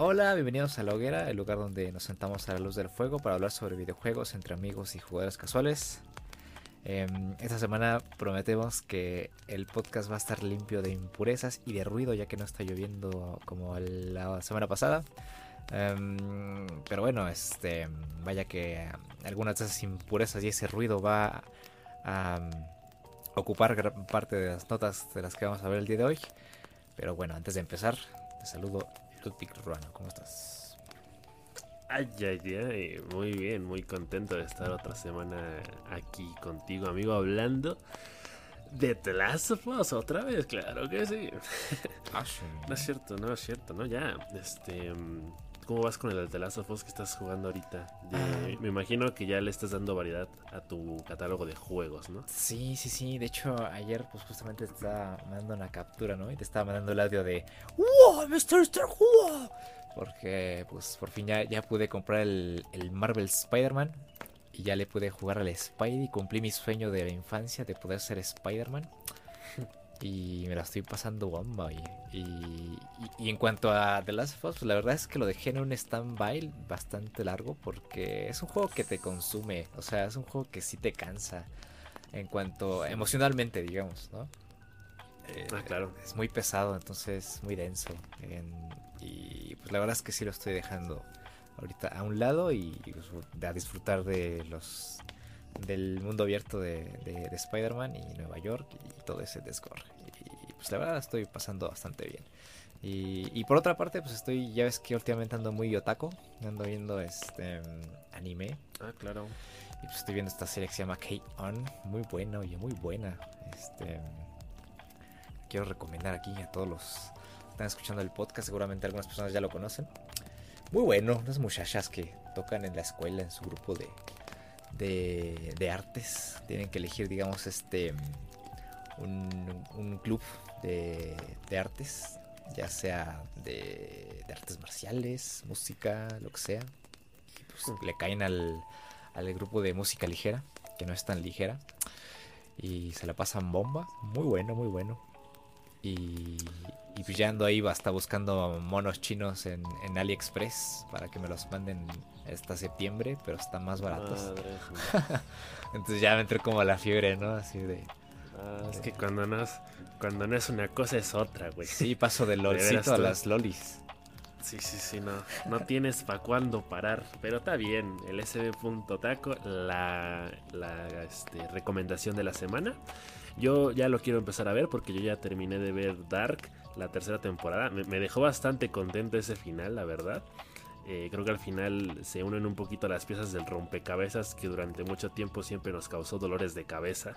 Hola, bienvenidos a La Hoguera, el lugar donde nos sentamos a la luz del fuego para hablar sobre videojuegos entre amigos y jugadores casuales. Em, esta semana prometemos que el podcast va a estar limpio de impurezas y de ruido ya que no está lloviendo como la semana pasada. Em, pero bueno, este, vaya que algunas de esas impurezas y ese ruido va a um, ocupar gran parte de las notas de las que vamos a ver el día de hoy. Pero bueno, antes de empezar, te saludo Ludwig Ruano, ¿cómo estás? Ay, ay, ay, muy bien, muy contento de estar otra semana aquí contigo, amigo, hablando de The Last of Us otra vez, claro que sí. Ah. No es cierto, no es cierto, no, ya, este... ¿Cómo vas con el The Last of Us que estás jugando ahorita? Ah. Me imagino que ya le estás dando variedad a tu catálogo de juegos, ¿no? Sí, sí, sí. De hecho, ayer pues justamente te estaba mandando una captura, ¿no? Y te estaba mandando el audio de ¡Wow, Mr. Star Wars! Porque pues por fin ya, ya pude comprar el, el Marvel Spider-Man. Y ya le pude jugar al Spidey. Cumplí mi sueño de la infancia de poder ser Spider-Man. Y me la estoy pasando bomba. Y, y, y- en cuanto a The Last of Us, pues, la verdad es que lo dejé en un stand-by bastante largo. Porque es un juego que te consume. O sea, es un juego que sí te cansa. En cuanto emocionalmente, digamos, ¿no? Eh, Ah, claro. Es muy pesado, entonces muy denso. En- y pues la verdad es que sí lo estoy dejando ahorita a un lado y pues, a disfrutar de los del mundo abierto de, de- de Spider-Man y Nueva York y todo ese descore. Y pues la verdad la estoy pasando bastante bien. Y, y por otra parte, pues estoy, ya ves que últimamente ando muy otaku, ando viendo este anime. Ah, claro. Y pues estoy viendo esta serie que se llama K-On. Muy buena, oye, muy buena. Este. Quiero recomendar aquí a todos los que están escuchando el podcast. Seguramente algunas personas ya lo conocen. Muy bueno. Unas muchachas que tocan en la escuela, en su grupo de, de, de artes. Tienen que elegir, digamos, este. Un, un club de, de artes. Ya sea de, de artes marciales, música, lo que sea. Pues le caen al, al grupo de música ligera, que no es tan ligera. Y se la pasan bomba. Muy bueno, muy bueno. Y, y pues ya ando ahí hasta buscando monos chinos en, en AliExpress para que me los manden hasta septiembre, pero están más baratos. Madre mía. Entonces ya me entró como la fiebre, ¿no? Así de... Ah, es que cuando no es, cuando no es una cosa es otra, güey. Sí, paso del lolcito a las lolis. Sí, sí, sí, no. No tienes para cuándo parar. Pero está bien. El sb.taco, la, la este, recomendación de la semana. Yo ya lo quiero empezar a ver porque yo ya terminé de ver Dark, la tercera temporada. Me, me dejó bastante contento ese final, la verdad. Eh, creo que al final se unen un poquito las piezas del rompecabezas que durante mucho tiempo siempre nos causó dolores de cabeza.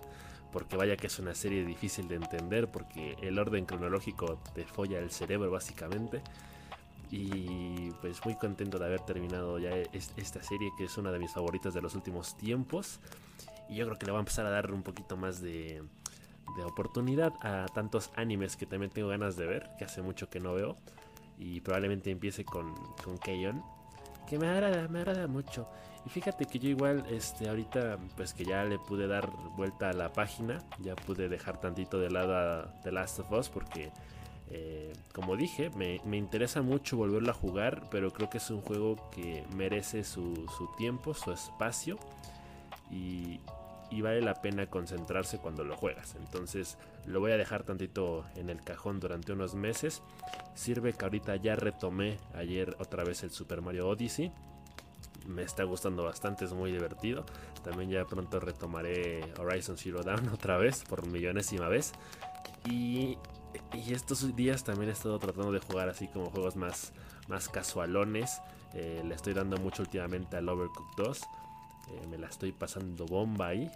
Porque vaya que es una serie difícil de entender porque el orden cronológico te folla el cerebro básicamente. Y pues muy contento de haber terminado ya es- esta serie que es una de mis favoritas de los últimos tiempos. Y yo creo que le voy a empezar a dar un poquito más de, de oportunidad a tantos animes que también tengo ganas de ver, que hace mucho que no veo. Y probablemente empiece con, con Keion, que me agrada, me agrada mucho. Y fíjate que yo igual, este, ahorita, pues que ya le pude dar vuelta a la página, ya pude dejar tantito de lado a The Last of Us porque eh, como dije, me, me interesa mucho volverlo a jugar, pero creo que es un juego que merece su, su tiempo, su espacio y, y vale la pena concentrarse cuando lo juegas. Entonces lo voy a dejar tantito en el cajón durante unos meses. Sirve que ahorita ya retomé ayer otra vez el Super Mario Odyssey. Me está gustando bastante, es muy divertido. También ya pronto retomaré Horizon Zero Dawn otra vez, por millonésima vez. Y, y estos días también he estado tratando de jugar así como juegos más, más casualones. Eh, le estoy dando mucho últimamente al Overcooked 2. Eh, me la estoy pasando bomba ahí,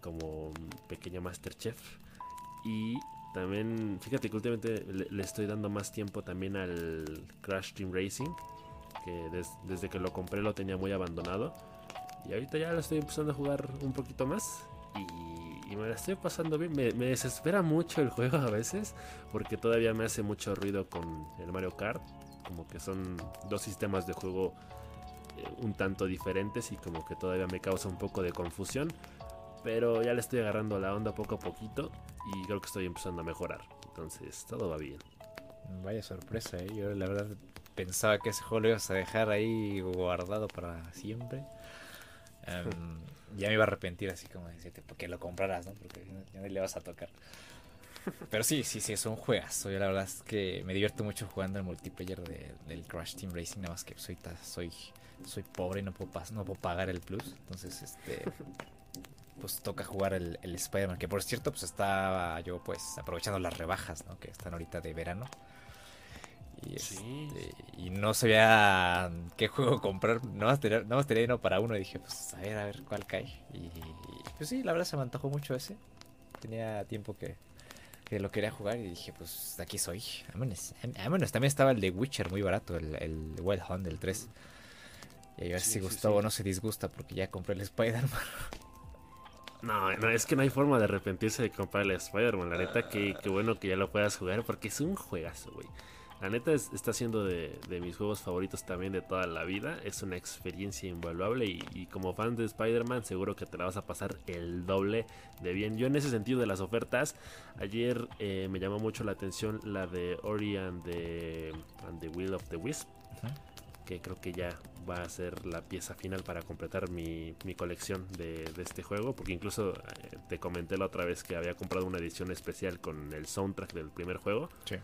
como un pequeño Masterchef. Y también, fíjate que últimamente le, estoy dando más tiempo también al Crash Team Racing. Que des- desde que lo compré lo tenía muy abandonado. Y ahorita ya lo estoy empezando a jugar un poquito más. Y, y me la estoy pasando bien. Me, me desespera mucho el juego a veces. Porque todavía me hace mucho ruido con el Mario Kart. Como que son dos sistemas de juego un tanto diferentes. Y como que todavía me causa un poco de confusión. Pero ya le estoy agarrando la onda poco a poquito. Y creo que estoy empezando a mejorar. Entonces todo va bien. Vaya sorpresa, ¿eh? Yo la verdad pensaba que ese juego lo ibas a dejar ahí guardado para siempre. Em, ya me iba a arrepentir así como decirte, porque lo compraras, ¿no? Porque ya no le vas a tocar. Pero sí, sí, sí, es un juegazo. Yo la verdad es que me divierto mucho jugando el multiplayer del Crash Team Racing, nada más que soy, soy, soy pobre y no puedo, no puedo pagar el plus. Entonces, este pues toca jugar el, el Spider-Man, que por cierto, pues estaba yo pues aprovechando las rebajas, ¿no? Que están ahorita de verano. Y, este, y no sabía qué juego comprar. No más, tenía, no más tenía uno para uno. Y dije, pues a ver, a ver cuál cae. Y pues sí, la verdad se me antojó mucho ese. Tenía tiempo que, que lo quería jugar. Y dije, pues aquí soy. Vámonos. Vámonos. También estaba el de Witcher muy barato, el, el Wild Hunt del 3. Y a ver si Gustavo no se disgusta porque ya compré el Spider-Man. No, no, es que no hay forma de arrepentirse de comprar el Spider-Man. La neta, que, bueno que ya lo puedas jugar porque es un juegazo, güey. La neta está siendo de, mis juegos favoritos también de toda la vida. Es una experiencia invaluable y, como fan de Spider-Man seguro que te la vas a pasar el doble de bien. Yo en ese sentido de las ofertas, ayer eh, me llamó mucho la atención la de Ori and the, and the Will of the Wisp que creo que ya va a ser la pieza final para completar mi, colección de, este juego, porque incluso eh, te comenté la otra vez que había comprado una edición especial con el soundtrack del primer juego. Sí.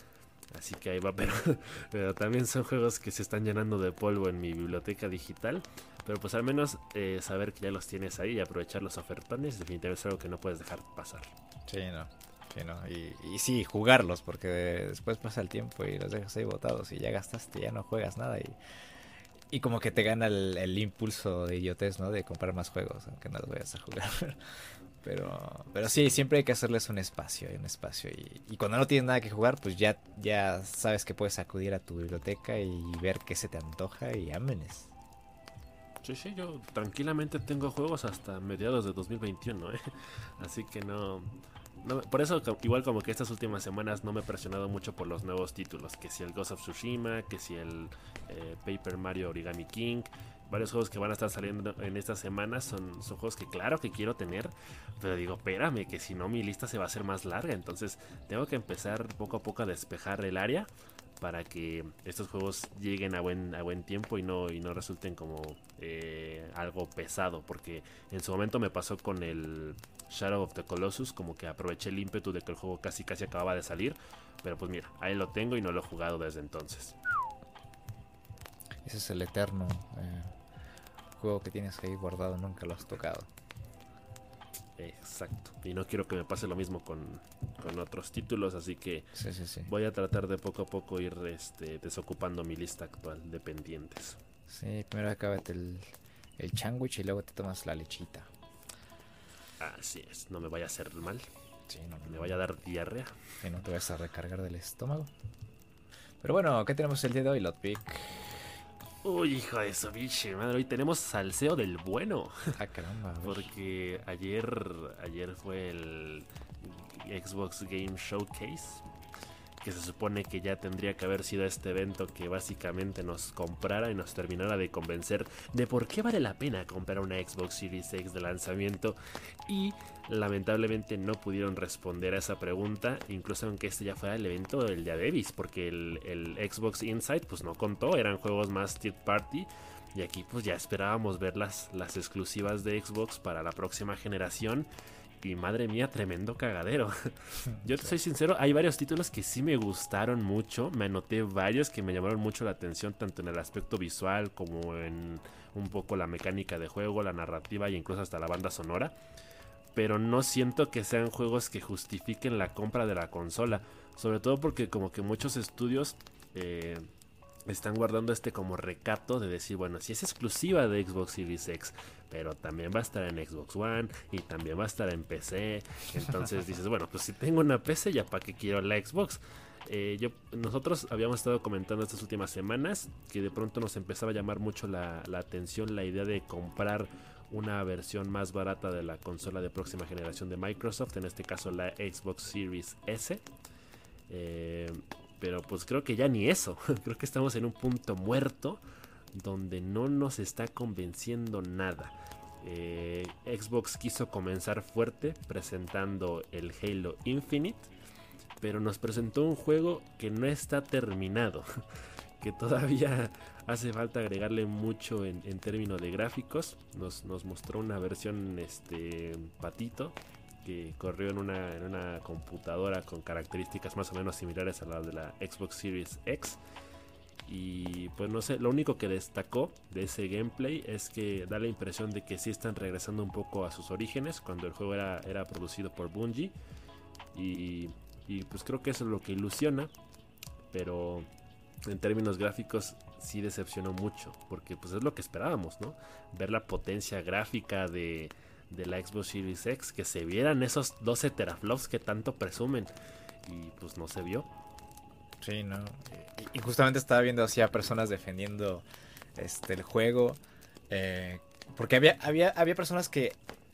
Así que ahí va, pero, pero también son juegos que se están llenando de polvo en mi biblioteca digital. Pero pues al menos eh, saber que ya los tienes ahí y aprovechar los ofertones definitivamente es algo que no puedes dejar pasar. Sí, no. Sí, no. Y, y, sí, jugarlos, porque después pasa el tiempo y los dejas ahí botados y ya gastaste, ya no juegas nada y y como que te gana el, impulso de idiotez, ¿no? De comprar más juegos, aunque no los vayas a jugar. Pero, pero sí, siempre hay que hacerles un espacio, un espacio. Y, cuando no tienes nada que jugar, pues ya, ya sabes que puedes acudir a tu biblioteca y ver qué se te antoja y ámenes. Sí, sí, yo tranquilamente tengo juegos hasta mediados de 2021, ¿eh? Así que no, por eso, igual como que estas últimas semanas no me he presionado mucho por los nuevos títulos. Que si el Ghost of Tsushima, que si el eh, Paper Mario Origami King. Varios juegos que van a estar saliendo en estas semanas son, son juegos que claro que quiero tener. Pero digo, espérame, que si no mi lista se va a hacer más larga. Entonces tengo que empezar poco a poco a despejar el área para que estos juegos lleguen a buen, a buen tiempo y no, y no resulten como eh, algo pesado. Porque en su momento me pasó con el Shadow of the Colossus, como que aproveché el ímpetu de que el juego casi casi acababa de salir. Pero pues mira, ahí lo tengo y no lo he jugado desde entonces. Ese es el eterno eh, juego que tienes ahí guardado, nunca lo has tocado. Exacto. Y no quiero que me pase lo mismo con, otros títulos, así que voy a tratar de poco a poco ir este, desocupando mi lista actual de pendientes. Sí, primero acábate el, el y luego te tomas la lechita. Así es, no me vaya a hacer mal. Sí, no, me vaya a dar diarrea. Y no te vayas a recargar del estómago. Pero bueno, ¿qué tenemos el día de hoy, Lotpick? Uy, hijo de eso, biche, madre. Hoy tenemos salseo del bueno. Ah, caramba. Porque ayer, ayer fue el Xbox Game Showcase que se supone que ya tendría que haber sido este evento que básicamente nos comprara y nos terminara de convencer de por qué vale la pena comprar una Xbox Series X de lanzamiento y lamentablemente no pudieron responder a esa pregunta, incluso aunque este ya fuera el evento del día Davis, porque el, el Xbox Insight pues no contó, eran juegos más third party. Y aquí pues ya esperábamos ver las, las exclusivas de Xbox para la próxima generación. Y madre mía, tremendo cagadero. Yo te soy sincero, hay varios títulos que sí me gustaron mucho. Me anoté varios que me llamaron mucho la atención, tanto en el aspecto visual como en un poco la mecánica de juego, la narrativa e incluso hasta la banda sonora. Pero no siento que sean juegos que justifiquen la compra de la consola. Sobre todo porque como que muchos estudios eh, están guardando este como recato de decir, bueno, si es exclusiva de Xbox Series X, pero también va a estar en Xbox One y también va a estar en PC. Entonces dices, bueno, pues si tengo una PC, ya para qué quiero la Xbox. Eh, nosotros habíamos estado comentando estas últimas semanas que de pronto nos empezaba a llamar mucho la, atención la idea de comprar una versión más barata de la consola de próxima generación de Microsoft, en este caso la Xbox Series S. Eh, pero pues creo que ya ni eso, creo que estamos en un punto muerto donde no nos está convenciendo nada. Eh, Xbox quiso comenzar fuerte presentando el Halo Infinite, pero nos presentó un juego que no está terminado. que todavía hace falta agregarle mucho en, términos de gráficos. Nos, mostró una versión este patito que corrió en una, en una computadora con características más o menos similares a las de la Xbox Series X. Y pues no sé, lo único que destacó de ese gameplay es que da la impresión de que sí están regresando un poco a sus orígenes cuando el juego era, era producido por Bungie. Y, y pues creo que eso es lo que ilusiona. Pero en términos gráficos sí decepcionó mucho, porque pues es lo que esperábamos, ¿no? Ver la potencia gráfica de, de la Xbox Series X, que se vieran esos 12 teraflops que tanto presumen, y pues no se vio. Sí, no. Y, justamente estaba viendo así a personas defendiendo este el juego, eh, porque había, había, había personas que,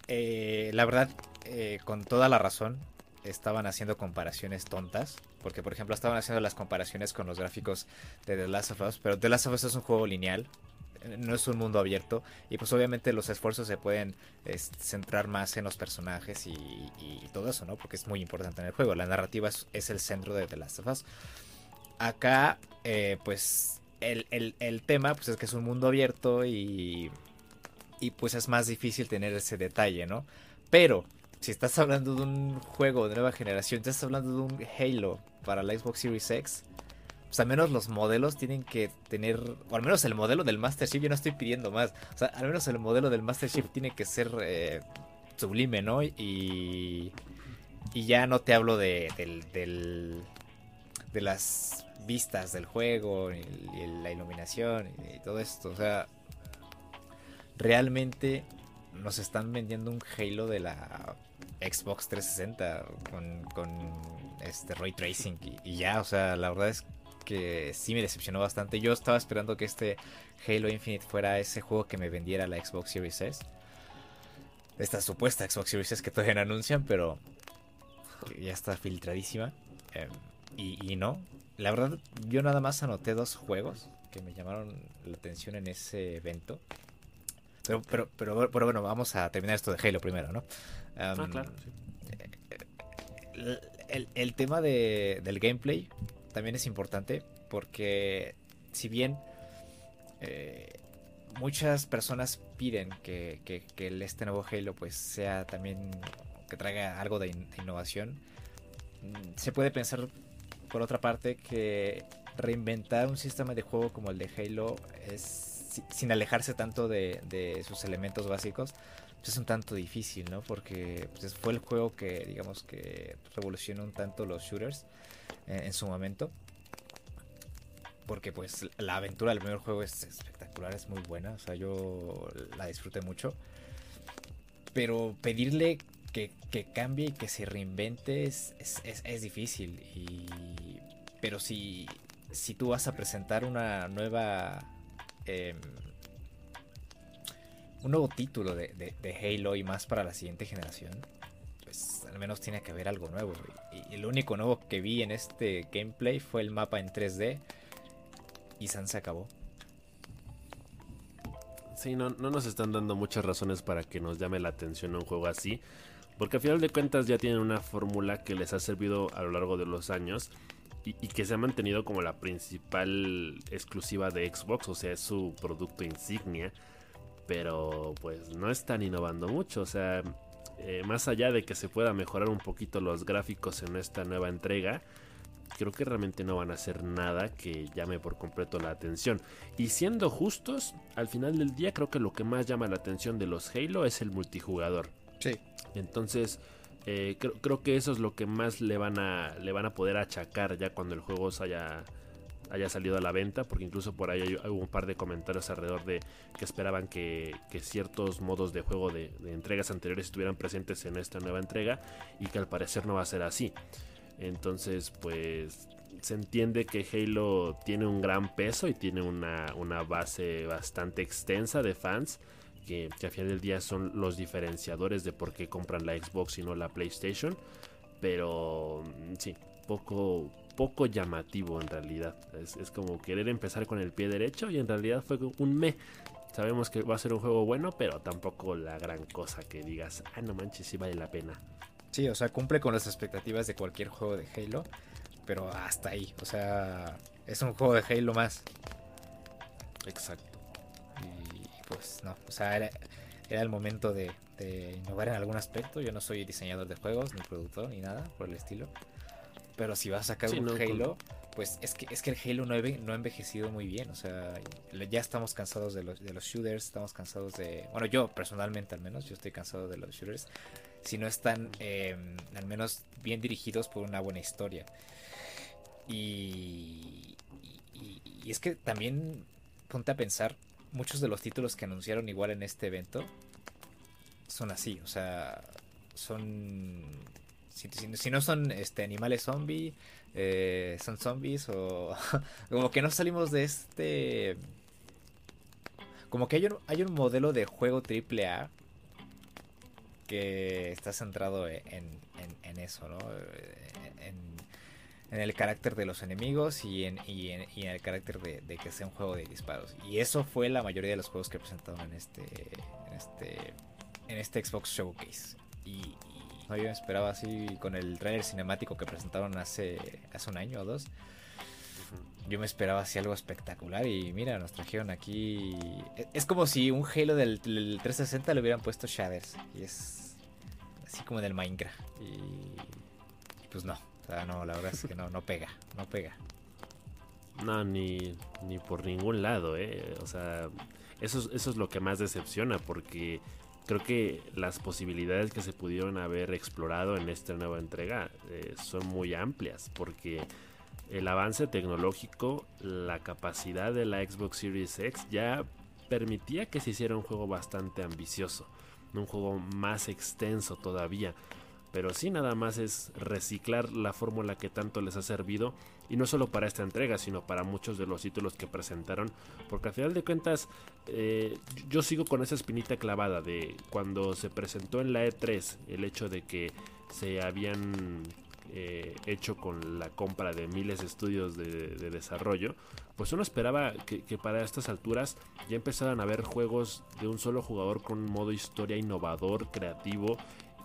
eh, la verdad, eh, con toda la razón, estaban haciendo comparaciones tontas. Porque, por ejemplo, estaban haciendo las comparaciones con los gráficos de The Last of Us. Pero The Last of Us es un juego lineal. No es un mundo abierto. Y pues obviamente los esfuerzos se pueden centrar más en los personajes y, todo eso, ¿no? Porque es muy importante en el juego. La narrativa es, el centro de The Last of Us. Acá, eh, pues, el, el, tema pues, es que es un mundo abierto y, y pues es más difícil tener ese detalle, ¿no? Pero si estás hablando de un juego de nueva generación, estás hablando de un Halo para la Xbox Series X, pues al menos los modelos tienen que tener, o al menos el modelo del Master Chief, yo no estoy pidiendo más, o sea, al menos el modelo del Master Chief tiene que ser eh, sublime, ¿no? Y, y ya no te hablo de, del, de las vistas del juego, y, la iluminación y todo esto, o sea, realmente nos están vendiendo un Halo de la Xbox 360 con, este ray tracing y, ya, o sea, la verdad es que sí me decepcionó bastante. Yo estaba esperando que este Halo Infinite fuera ese juego que me vendiera la Xbox Series S. Esta supuesta Xbox Series S que todavía no anuncian, pero ya está filtradísima. Em, y, y no, la verdad, yo nada más anoté dos juegos que me llamaron la atención en ese evento. Pero, pero, pero, pero, bueno, vamos a terminar esto de Halo primero, ¿no? ah, claro. el, tema de, del gameplay también es importante porque si bien eh, muchas personas piden que, que, este nuevo Halo pues sea también que traiga algo de, innovación, mm, se puede pensar por otra parte que reinventar un sistema de juego como el de Halo es sin alejarse tanto de, de sus elementos básicos pues, es un tanto difícil, ¿no? Porque pues, fue el juego que, digamos, que revolucionó un tanto los shooters eh, en su momento. Porque pues la aventura del primer juego es espectacular, es muy buena, o sea, yo la disfruté mucho. Pero pedirle que, cambie y que se reinvente es, es, difícil. Y, pero si, si tú vas a presentar una nueva... Em, un nuevo título de, Halo y más para la siguiente generación, pues al menos tiene que haber algo nuevo. Y, el único nuevo que vi en este gameplay fue el mapa en 3D y San se acabó. Sí, no, no nos están dando muchas razones para que nos llame la atención un juego así. Porque al final de cuentas ya tienen una fórmula que les ha servido a lo largo de los años y, que se ha mantenido como la principal exclusiva de Xbox, o sea, es su producto insignia pero pues no están innovando mucho, o sea, eh, más allá de que se pueda mejorar un poquito los gráficos en esta nueva entrega, creo que realmente no van a hacer nada que llame por completo la atención. Y siendo justos, al final del día creo que lo que más llama la atención de los Halo es el multijugador. Sí. Entonces, eh, creo, creo, que eso es lo que más le van a, le van a poder achacar ya cuando el juego se haya haya salido a la venta, porque incluso por ahí hubo un par de comentarios alrededor de que esperaban que, ciertos modos de juego de, entregas anteriores estuvieran presentes en esta nueva entrega y que al parecer no va a ser así. Entonces, pues se entiende que Halo tiene un gran peso y tiene una, base bastante extensa de fans. Que, que al final del día son los diferenciadores de por qué compran la Xbox y no la PlayStation. Pero sí, poco, poco llamativo en realidad. Es, como querer empezar con el pie derecho y en realidad fue un me. Sabemos que va a ser un juego bueno, pero tampoco la gran cosa que digas, ah, no manches, sí vale la pena. Sí, o sea, cumple con las expectativas de cualquier juego de Halo, pero hasta ahí. O sea, es un juego de Halo más. Exacto. Y pues no, o sea, era, el momento de, innovar en algún aspecto. Yo no soy diseñador de juegos, ni productor, ni nada por el estilo. Pero si vas a sacar un Halo, pues es que, es que el Halo 9 no ha envejecido muy bien. O sea, ya estamos cansados de los, de los shooters, estamos cansados de... Bueno, yo personalmente al menos, yo estoy cansado de los shooters. Si no están em, al menos bien dirigidos por una buena historia. Y, y, es que también ponte a pensar, muchos de los títulos que anunciaron igual en este evento son así, o sea, son... Si, no son este, animales zombie, eh, son zombies o como que no salimos de este... Como que hay un, hay un modelo de juego triple A que está centrado en, en, eso, ¿no? En, en, el carácter de los enemigos y en, y en, el carácter de, que sea un juego de disparos. Y eso fue la mayoría de los juegos que presentaron en este, en este, en este Xbox Showcase. Y, no, yo me esperaba así con el trailer cinemático que presentaron hace, hace un año o dos. Yo me esperaba así algo espectacular y mira, nos trajeron aquí... Es como si un Halo del, 360 le hubieran puesto shaders. Y es así como del Minecraft. Y, pues no, o sea, no, la verdad es que no, no pega, no pega. No, ni, ni por ningún lado, ¿eh? O sea, eso, eso es lo que más decepciona porque creo que las posibilidades que se pudieron haber explorado en esta nueva entrega eh, son muy amplias porque el avance tecnológico, la capacidad de la Xbox Series X ya permitía que se hiciera un juego bastante ambicioso, un juego más extenso todavía. Pero sí nada más es reciclar la fórmula que tanto les ha servido y no solo para esta entrega, sino para muchos de los títulos que presentaron, porque al final de cuentas eh, yo sigo con esa espinita clavada de cuando se presentó en la E3 el hecho de que se habían eh, hecho con la compra de miles de estudios de, desarrollo, pues uno esperaba que, para estas alturas ya empezaran a haber juegos de un solo jugador con un modo historia innovador, creativo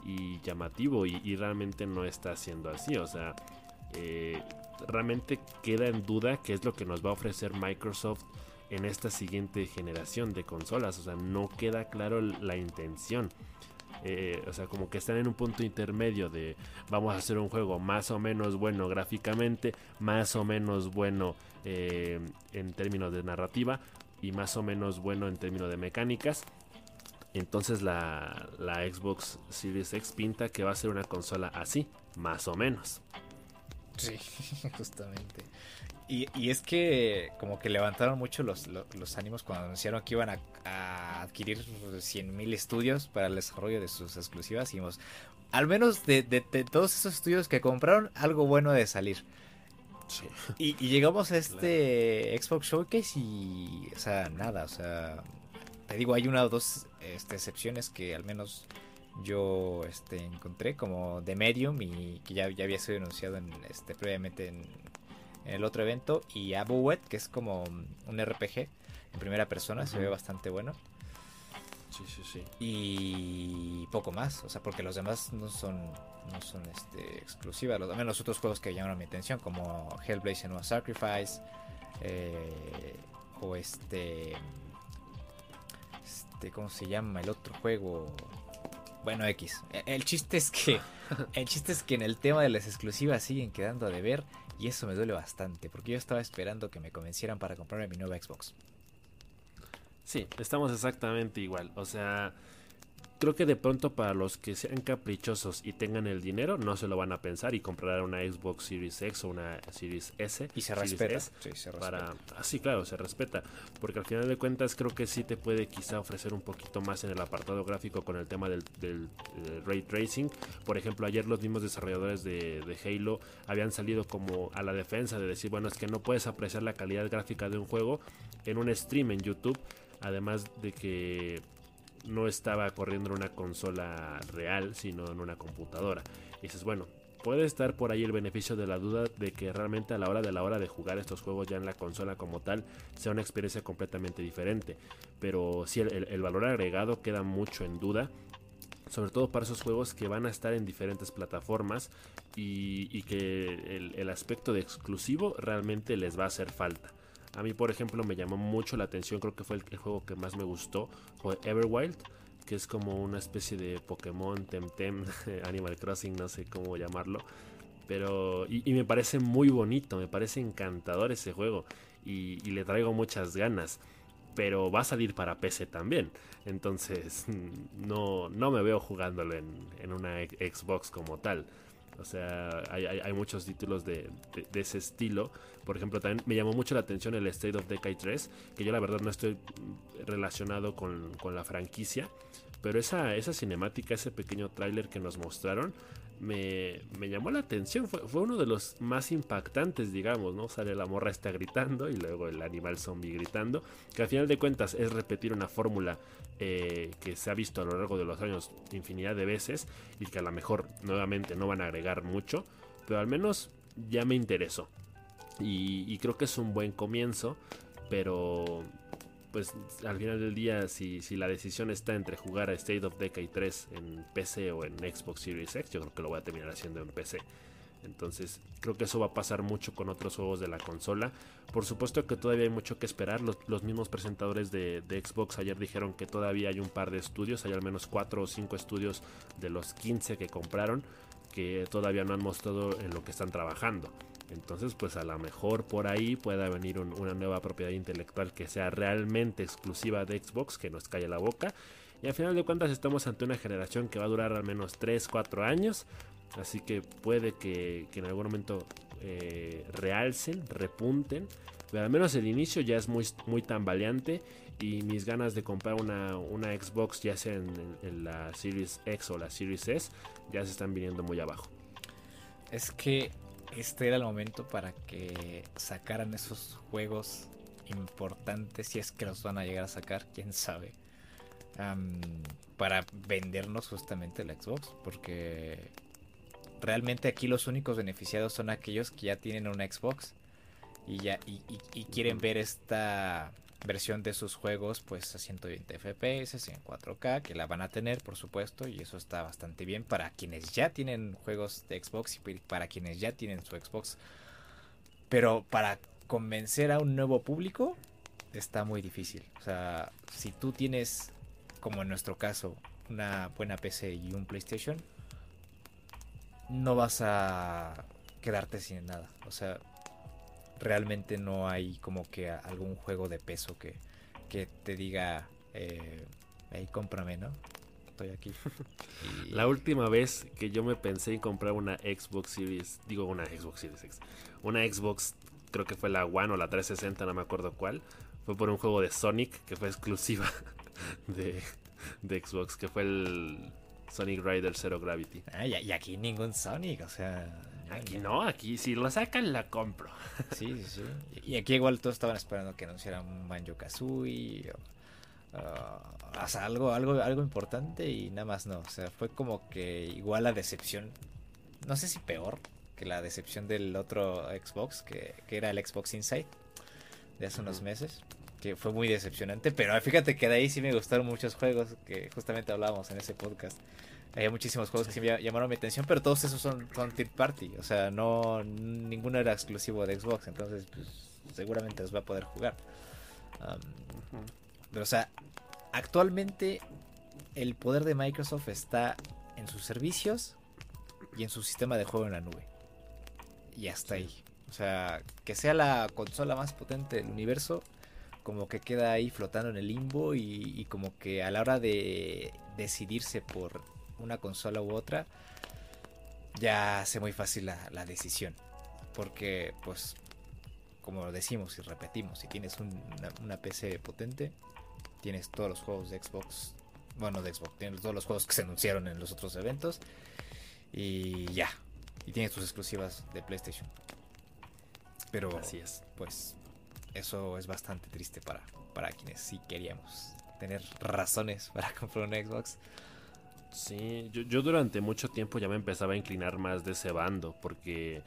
y llamativo, y, realmente no está siendo así, o sea, eh, realmente queda en duda qué es lo que nos va a ofrecer Microsoft en esta siguiente generación de consolas, o sea, no queda claro la intención. Eh, o sea, como que están en un punto intermedio de vamos a hacer un juego más o menos bueno gráficamente, más o menos bueno eh, en términos de narrativa y más o menos bueno en términos de mecánicas. Entonces la, la Xbox Series X pinta que va a ser una consola así, más o menos. Sí, justamente. Y, es que como que levantaron mucho los, los, ánimos cuando anunciaron que iban a, adquirir 100.000 estudios para el desarrollo de sus exclusivas. Y dijimos, al menos de, todos esos estudios que compraron, algo bueno de salir. Y, llegamos a este Xbox Showcase y, o sea, nada, o sea, te digo, hay una o dos este, excepciones que al menos yo este, encontré, como The Medium y que ya, ya había sido anunciado en, este, previamente en en el otro evento. Y Abuet, que es como un RPG en primera persona, se ve bastante bueno. Sí, sí, sí. Y poco más, o sea, porque los demás no son no son este, exclusivas. Los, menos los otros juegos que llamaron mi atención, como Hellblade Senua Sacrifice, eh, o este, este, ¿cómo se llama? El otro juego. Bueno, X. E, el chiste es que, el chiste es que en el tema de las exclusivas siguen quedando a deber. Y eso me duele bastante, porque yo estaba esperando que me convencieran para comprarme mi nueva Xbox. Sí, estamos exactamente igual. O sea, creo que de pronto para los que sean caprichosos y tengan el dinero, no se lo van a pensar y comprarán una Xbox Series X o una Series S. Y se respeta. Sí, se Para... Ah, sí, claro, se respeta. Porque al final de cuentas creo que sí te puede quizá ofrecer un poquito más en el apartado gráfico con el tema del, ray tracing. Por ejemplo, ayer los mismos desarrolladores de, de Halo habían salido como a la defensa de decir, bueno, es que no puedes apreciar la calidad gráfica de un juego en un stream en YouTube. Además de que no estaba corriendo en una consola real, sino en una computadora. Y dices, bueno, puede estar por ahí el beneficio de la duda de que realmente a la hora de la hora de jugar estos juegos ya en la consola como tal sea una experiencia completamente diferente. Pero si el, valor agregado queda mucho en duda. sobre todo para esos juegos que van a estar en diferentes plataformas y, que el, aspecto de exclusivo realmente les va a hacer falta. A mí, por ejemplo, me llamó mucho la atención, creo que fue el, juego que más me gustó, fue Everwild, que es como una especie de Pokémon Temtem, Animal Crossing, no sé cómo llamarlo. Pero, y, me parece muy bonito, me parece encantador ese juego y le traigo muchas ganas pero va a salir para PC también. Entonces no, no me veo jugándolo en, una Xbox como tal. O sea, hay, muchos títulos de, ese estilo. Por ejemplo, también me llamó mucho la atención el State of Decay 3, que yo la verdad no estoy relacionado con, con la franquicia. Pero esa, esa cinemática, ese pequeño tráiler que nos mostraron, me, llamó la atención. Fue, uno de los más impactantes, digamos, ¿no? Sale la morra está gritando y luego el animal zombie gritando. Que al final de cuentas es repetir una fórmula eh, que se ha visto a lo largo de los años infinidad de veces y que a lo mejor nuevamente no van a agregar mucho. Pero al menos ya me interesó. y creo que es un buen comienzo. Pero pues al final del día, si, si la decisión está entre jugar a State of Decay 3 en PC o en Xbox Series X, yo creo que lo voy a terminar haciendo en PC. Entonces, creo que eso va a pasar mucho con otros juegos de la consola. Por supuesto que todavía hay mucho que esperar. Los, mismos presentadores de, Xbox ayer dijeron que todavía hay un par de estudios, hay al menos 4 o 5 estudios de los 15 que compraron que todavía no han mostrado en lo que están trabajando. Entonces, pues a lo mejor por ahí pueda venir una nueva propiedad intelectual que sea realmente exclusiva de Xbox, que nos calle la boca. Y al final de cuentas estamos ante una generación que va a durar al menos 3, 4 años. Así que puede que, en algún momento eh, realcen, repunten. Pero al menos el inicio ya es muy, muy tambaleante. Y mis ganas de comprar una, Xbox, ya sea en la Series X o la Series S, ya se están viniendo muy abajo. Es que este era el momento para que sacaran esos juegos importantes, si es que los van a llegar a sacar, quién sabe, para vendernos justamente el Xbox, porque realmente aquí los únicos beneficiados son aquellos que ya tienen una Xbox y ya y quieren ver esta versión de sus juegos pues a 120 FPS en 4K que la van a tener por supuesto y eso está bastante bien para quienes ya tienen juegos de Xbox y para quienes ya tienen su Xbox. Pero para convencer a un nuevo público está muy difícil. O sea si tú tienes como en nuestro caso una buena PC y un PlayStation no vas a quedarte sin nada o sea realmente no hay como que algún juego de peso que, que te diga, eh, hey, cómprame, ¿no? Estoy aquí. La última vez que yo me pensé en comprar una Xbox Series, digo una Xbox Series X, una Xbox, creo que fue la One o la 360, no me acuerdo cuál, fue por un juego de Sonic que fue exclusiva de, de Xbox, que fue el Sonic Rider Zero Gravity. Ah, y, aquí ningún Sonic, o sea. Aquí no, aquí si lo sacan la compro. Sí, sí, sí. Y aquí igual todos estaban esperando que anunciaran un Banjo Kazooie o, uh, algo, algo, algo importante y nada más no. O sea, fue como que igual la decepción, no sé si peor que la decepción del otro Xbox, que, que era el Xbox Inside de hace unos meses que fue muy decepcionante, pero fíjate que de ahí sí me gustaron muchos juegos que justamente hablábamos en ese podcast. Hay muchísimos juegos que sí me llamaron mi atención, pero todos esos son, son third party, o sea, no ninguno era exclusivo de Xbox, entonces pues, seguramente los va a poder jugar. pero o sea, actualmente el poder de Microsoft está en sus servicios y en su sistema de juego en la nube. Y hasta ahí. O sea, que sea la consola más potente del universo, como que queda ahí flotando en el limbo y, como que a la hora de decidirse por una consola u otra, ya hace muy fácil la, decisión. Porque, pues, como decimos y repetimos, si tienes una, PC potente, tienes todos los juegos de Xbox, bueno, de Xbox, tienes todos los juegos que se anunciaron en los otros eventos y ya. Y tienes tus exclusivas de PlayStation. Pero, así es, pues eso es bastante triste para, para quienes sí queríamos tener razones para comprar un Xbox. Sí, yo, durante mucho tiempo ya me empezaba a inclinar más de ese bando, porque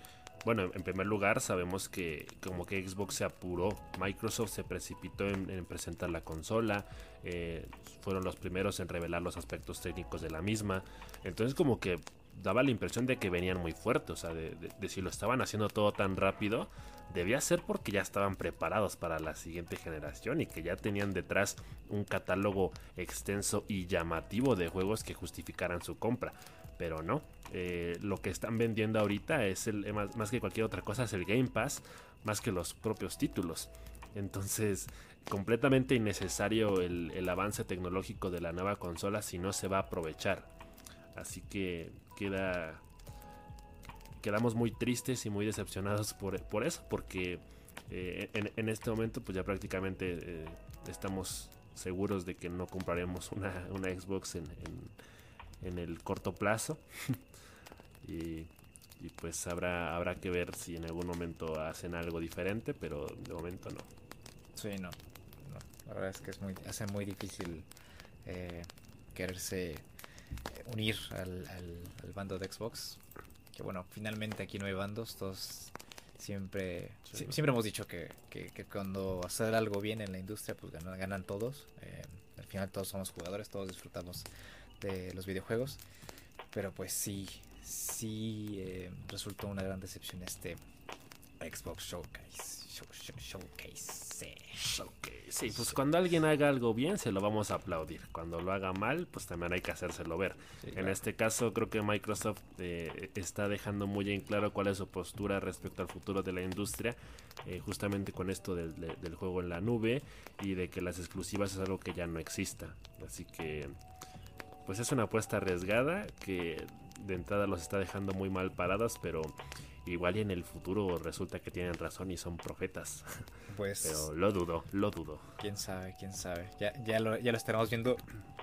bueno, en primer lugar sabemos que como que Xbox se apuró, Microsoft se precipitó en, presentar la consola, eh, fueron los primeros en revelar los aspectos técnicos de la misma, entonces como que daba la impresión de que venían muy fuertes, o sea, de, si lo estaban haciendo todo tan rápido, debía ser porque ya estaban preparados para la siguiente generación y que ya tenían detrás un catálogo extenso y llamativo de juegos que justificaran su compra. Pero no, eh, lo que están vendiendo ahorita es el, más, que cualquier otra cosa, es el Game Pass, más que los propios títulos. Entonces, completamente innecesario el avance tecnológico de la nueva consola si no se va a aprovechar. Así que queda quedamos muy tristes y muy decepcionados por, eso, porque eh, en, este momento pues ya prácticamente eh, estamos seguros de que no compraremos una, Xbox en, en, el corto plazo. y, pues habrá, habrá que ver si en algún momento hacen algo diferente, pero de momento no. Sí, no. La verdad es que es muy, hace muy difícil eh, quererse unir al, al, bando de Xbox. Que bueno, finalmente aquí no hay bandos, todos siempre siempre hemos dicho que, que, cuando hacer algo bien en la industria pues ganan, ganan todos. Eh, al final todos somos jugadores todos disfrutamos de los videojuegos. Pero pues sí sí eh, resultó una gran decepción este Xbox Showcase Showcase Sí, pues cuando alguien haga algo bien, se lo vamos a aplaudir. Cuando lo haga mal, pues también hay que hacérselo ver. en este caso, creo que Microsoft eh, está dejando muy en claro cuál es su postura respecto al futuro de la industria, eh, justamente con esto del, del, juego en la nube y de que las exclusivas es algo que ya no exista. Así que, pues es una apuesta arriesgada que de entrada los está dejando muy mal paradas, pero igual y en el futuro resulta que tienen razón y son profetas. Pues. Pero lo dudo, lo dudo. Quién sabe, quién sabe. Ya, ya, lo, ya lo estaremos viendo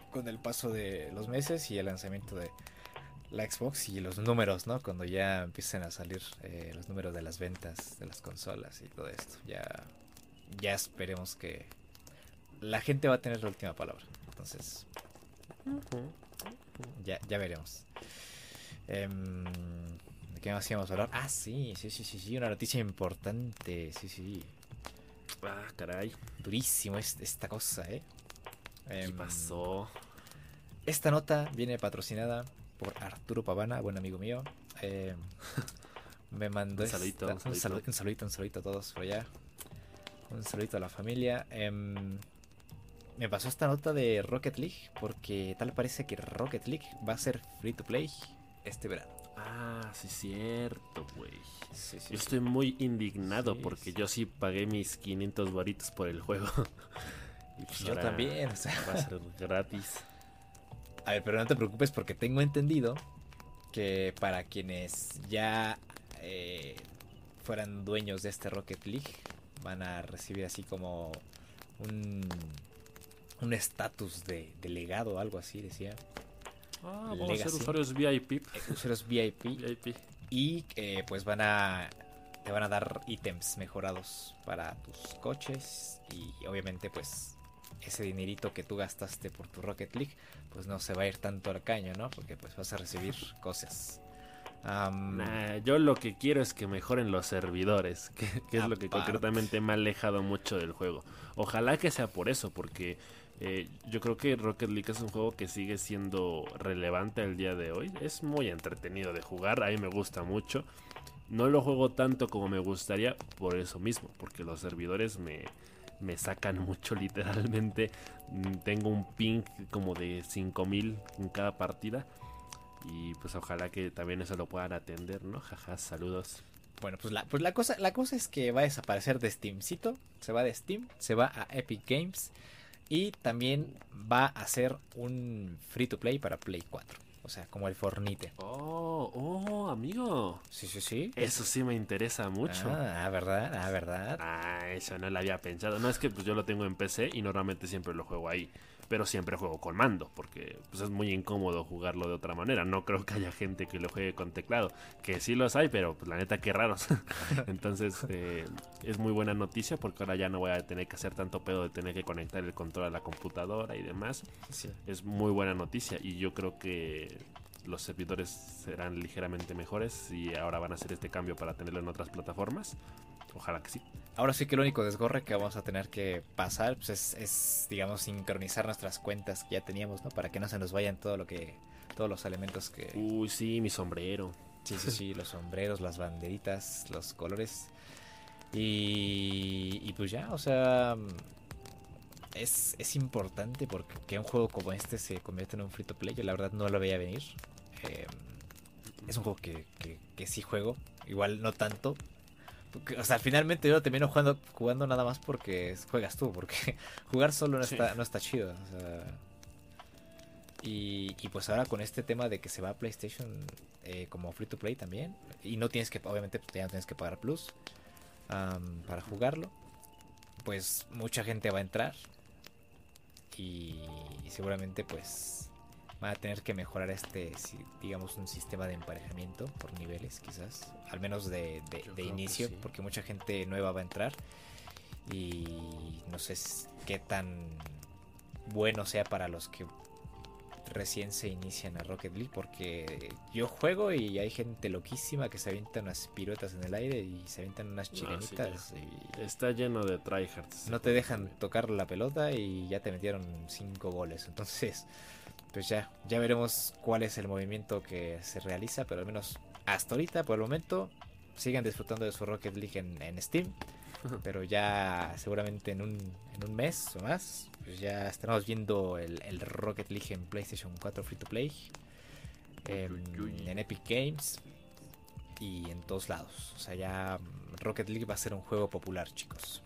con el paso de los meses y el lanzamiento de la Xbox y los números, ¿no? Cuando ya empiecen a salir eh, los números de las ventas de las consolas y todo esto. Ya, ya esperemos que la gente va a tener la última palabra. Entonces, ya, ya veremos. Em, ¿De qué más íbamos a hablar? Ah, sí, sí, sí, sí, sí, una noticia importante. Sí, sí. Ah, caray. Durísimo esta cosa, ¿eh? ¿Qué em, pasó? Esta nota viene patrocinada por Arturo Pavana, buen amigo mío. Em, me mandó un saludito, un, saludito. Un, saludito, un saludito a todos por allá. Un saludito a la familia. Em, me pasó esta nota de Rocket League porque tal parece que Rocket League va a ser free to play este verano. Ah, sí, cierto, güey. yo estoy muy indignado porque yo sí pagué mis 500 varitos por el juego. y pues yo también, o sea. Va a ser gratis. A ver, pero no te preocupes porque tengo entendido que para quienes ya eh, fueran dueños de este Rocket League van a recibir así como un un estatus de delegado, algo así decía. Ah, vamos a ser usuarios VIP. Eh, usuarios VIP. Y eh, pues van a. Te van a dar ítems mejorados para tus coches. Y obviamente, pues. Ese dinerito que tú gastaste por tu Rocket League. Pues no se va a ir tanto al caño, ¿no? Porque pues vas a recibir cosas. Yo lo que quiero es que mejoren los servidores, que, es lo que concretamente me ha alejado mucho del juego. Ojalá que sea por eso, porque eh, yo creo que Rocket League es un juego que sigue siendo relevante el día de hoy. Es muy entretenido de jugar, a mí me gusta mucho. No lo juego tanto como me gustaría por eso mismo, porque los servidores me, me sacan mucho literalmente. Mm, tengo un ping como de 5000 en cada partida. Y pues ojalá que también eso lo puedan atender, ¿no? Jaja, saludos. Bueno, pues la, pues la cosa, la cosa es que va a desaparecer de Steamcito. Se va de Steam, se va a Epic Games. Y también va a ser un free to play para Play 4. O sea, como el Fornite. Oh, oh, amigo. Sí, sí, sí. Eso sí me interesa mucho. Ah, verdad, ah, verdad. Ah, eso no lo había pensado. No es que pues yo lo tengo en PC y normalmente siempre lo juego ahí pero siempre juego con mando, porque pues, es muy incómodo jugarlo de otra manera. No creo que haya gente que lo juegue con teclado, que sí los hay, pero pues, la neta que raros. Entonces eh, es muy buena noticia porque ahora ya no voy a tener que hacer tanto pedo de tener que conectar el control a la computadora y demás. Es muy buena noticia y yo creo que los servidores serán ligeramente mejores y ahora van a hacer este cambio para tenerlo en otras plataformas. Ojalá que sí. Ahora sí que el único desgorre que vamos a tener que pasar pues es, es, digamos, sincronizar nuestras cuentas que ya teníamos, ¿no? Para que no se nos vayan todo lo que, todos los elementos que... Uy, sí, mi sombrero. Sí, sí, sí, los sombreros, las banderitas, los colores. Y, y pues ya, o sea, es, es importante porque que un juego como este se convierta en un free to play. Yo la verdad no lo veía venir. Eh, es un juego que, que, que, sí juego. Igual no tanto. O sea, finalmente yo termino jugando, jugando nada más porque juegas tú. Porque jugar solo no está, no está chido. O sea, y, y, pues ahora con este tema de que se va a PlayStation eh, como free to play también. Y no tienes que, obviamente, pues, ya no tienes que pagar plus um, para jugarlo. Pues mucha gente va a entrar y seguramente pues van a tener que mejorar este digamos un sistema de emparejamiento por niveles quizás al menos de, de, de inicio sí. porque mucha gente nueva va a entrar y no sé qué tan bueno sea para los que recién se inician a Rocket League porque yo juego y hay gente loquísima que se avienta unas piruetas en el aire y se avientan unas chilenitas. No, sí, y Está lleno de tryhards. No te dejan tocar la pelota y ya te metieron cinco goles. Entonces, pues ya, ya veremos cuál es el movimiento que se realiza, pero al menos hasta ahorita, por el momento, sigan disfrutando de su Rocket League en, en Steam. Pero ya seguramente en un, en un mes o más pues ya estaremos viendo el, el, Rocket League en PlayStation 4 Free to Play, eh, en Epic Games y en todos lados. O sea, ya Rocket League va a ser un juego popular, chicos.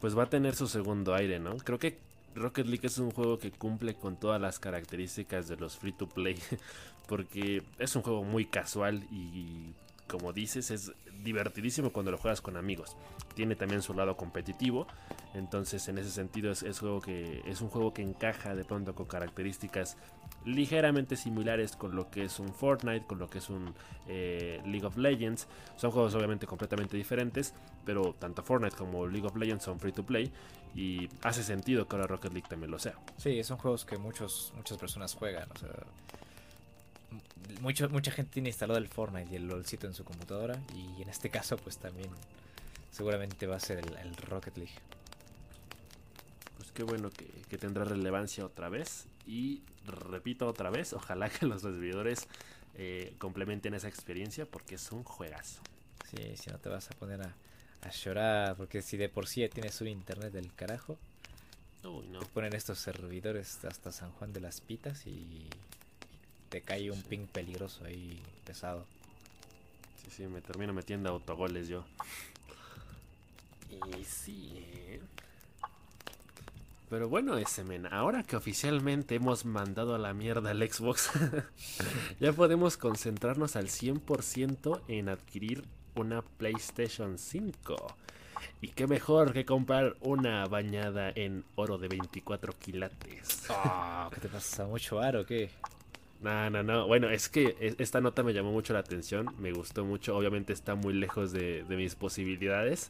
Pues va a tener su segundo aire, ¿no? Creo que Rocket League es un juego que cumple con todas las características de los free to play, porque es un juego muy casual y como dices, es divertidísimo cuando lo juegas con amigos. Tiene también su lado competitivo, entonces en ese sentido es, juego que, es un juego que encaja de pronto con características ligeramente similares con lo que es un Fortnite, con lo que es un eh, League of Legends. Son juegos obviamente completamente diferentes, pero tanto Fortnite como League of Legends son free to play y hace sentido que ahora Rocket League también lo sea. Sí, son juegos que muchos, muchas personas juegan, o sea mucho, mucha gente tiene instalado el Fortnite y el LOLcito en su computadora. Y en este caso, pues también seguramente va a ser el, el Rocket League. Pues qué bueno que, que, tendrá relevancia otra vez. Y repito otra vez, ojalá que los servidores eh, complementen esa experiencia porque es un juegazo. Sí, si no te vas a poner a, a llorar, porque si de por sí ya tienes un internet del carajo. Uy, no. Te ponen estos servidores hasta San Juan de las Pitas y te cae un sí. ping peligroso ahí pesado. Sí, sí, me termino metiendo autogoles yo. Y sí. ¿eh? Pero bueno, ese men, ahora que oficialmente hemos mandado a la mierda al Xbox, ya podemos concentrarnos al 100% en adquirir una PlayStation 5. Y qué mejor que comprar una bañada en oro de 24 quilates. Oh, ¿Qué te pasa? ¿Mucho aro o qué? No, no, no. Bueno, es que esta nota me llamó mucho la atención. Me gustó mucho. Obviamente está muy lejos de, de mis posibilidades.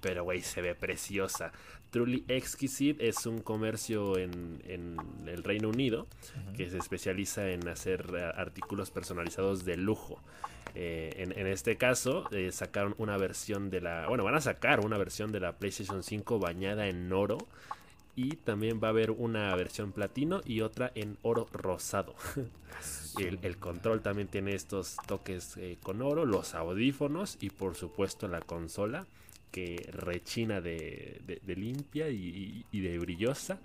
Pero, güey, se ve preciosa. Truly Exquisite es un comercio en, en el Reino Unido uh -huh. que se especializa en hacer artículos personalizados de lujo. Eh, en, en, este caso, eh, sacaron una versión de la. Bueno, van a sacar una versión de la PlayStation 5 bañada en oro y también va a haber una versión platino y otra en oro rosado. el, el, control también tiene estos toques eh, con oro, los audífonos y por supuesto la consola que rechina de, limpia y, de brillosa.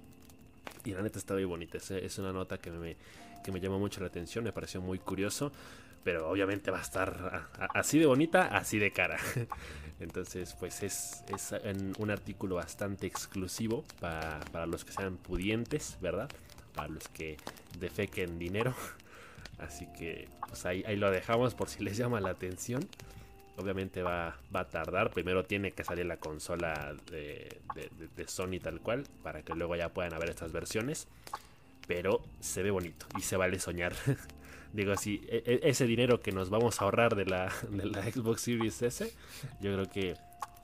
Y la neta está muy bonita, es, es una nota que me, que me llamó mucho la atención, me pareció muy curioso pero obviamente va a estar así de bonita, así de cara. Entonces, pues es, es un artículo bastante exclusivo para, para, los que sean pudientes, ¿verdad? Para los que defequen dinero. Así que, pues ahí, ahí lo dejamos por si les llama la atención. Obviamente va, va a tardar. Primero tiene que salir la consola de, Sony tal cual, para que luego ya puedan haber estas versiones. Pero se ve bonito y se vale soñar. digo así, e, e ese dinero que nos vamos a ahorrar de la, la Xbox Series S, yo creo que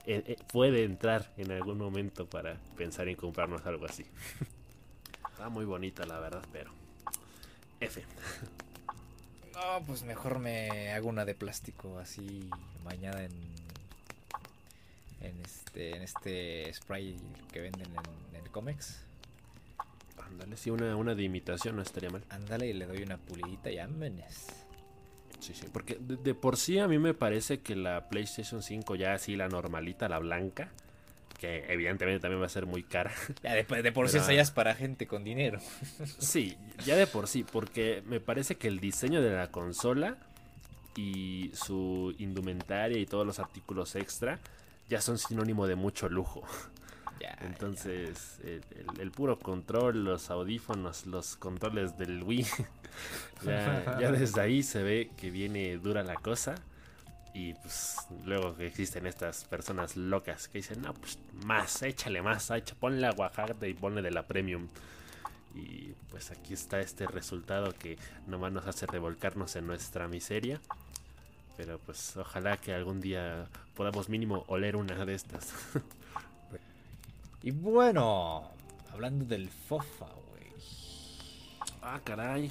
eh, puede entrar en algún momento para pensar en comprarnos algo así. Está muy bonita la verdad, pero F. No, pues mejor me hago una de plástico así mañana en en este en este spray que venden en, el Comex. Ándale, sí, una, una de imitación no estaría mal. Ándale y le doy una pulidita y ámenes. Sí, sí, porque de, de, por sí a mí me parece que la PlayStation 5 ya así la normalita, la blanca, que evidentemente también va a ser muy cara. Ya de, de por Pero, sí es para gente con dinero. Sí, ya de por sí, porque me parece que el diseño de la consola y su indumentaria y todos los artículos extra ya son sinónimo de mucho lujo. Ya, Entonces, ya. El, el, el, puro control, los audífonos, los controles del Wii, ya, ya desde ahí se ve que viene dura la cosa. Y pues luego existen estas personas locas que dicen, no, pues más, échale más, echa, ponle a Oaxaca y ponle de la premium. Y pues aquí está este resultado que nomás nos hace revolcarnos en nuestra miseria. Pero pues ojalá que algún día podamos mínimo oler una de estas. y bueno, hablando del FOFA, güey. Ah, caray.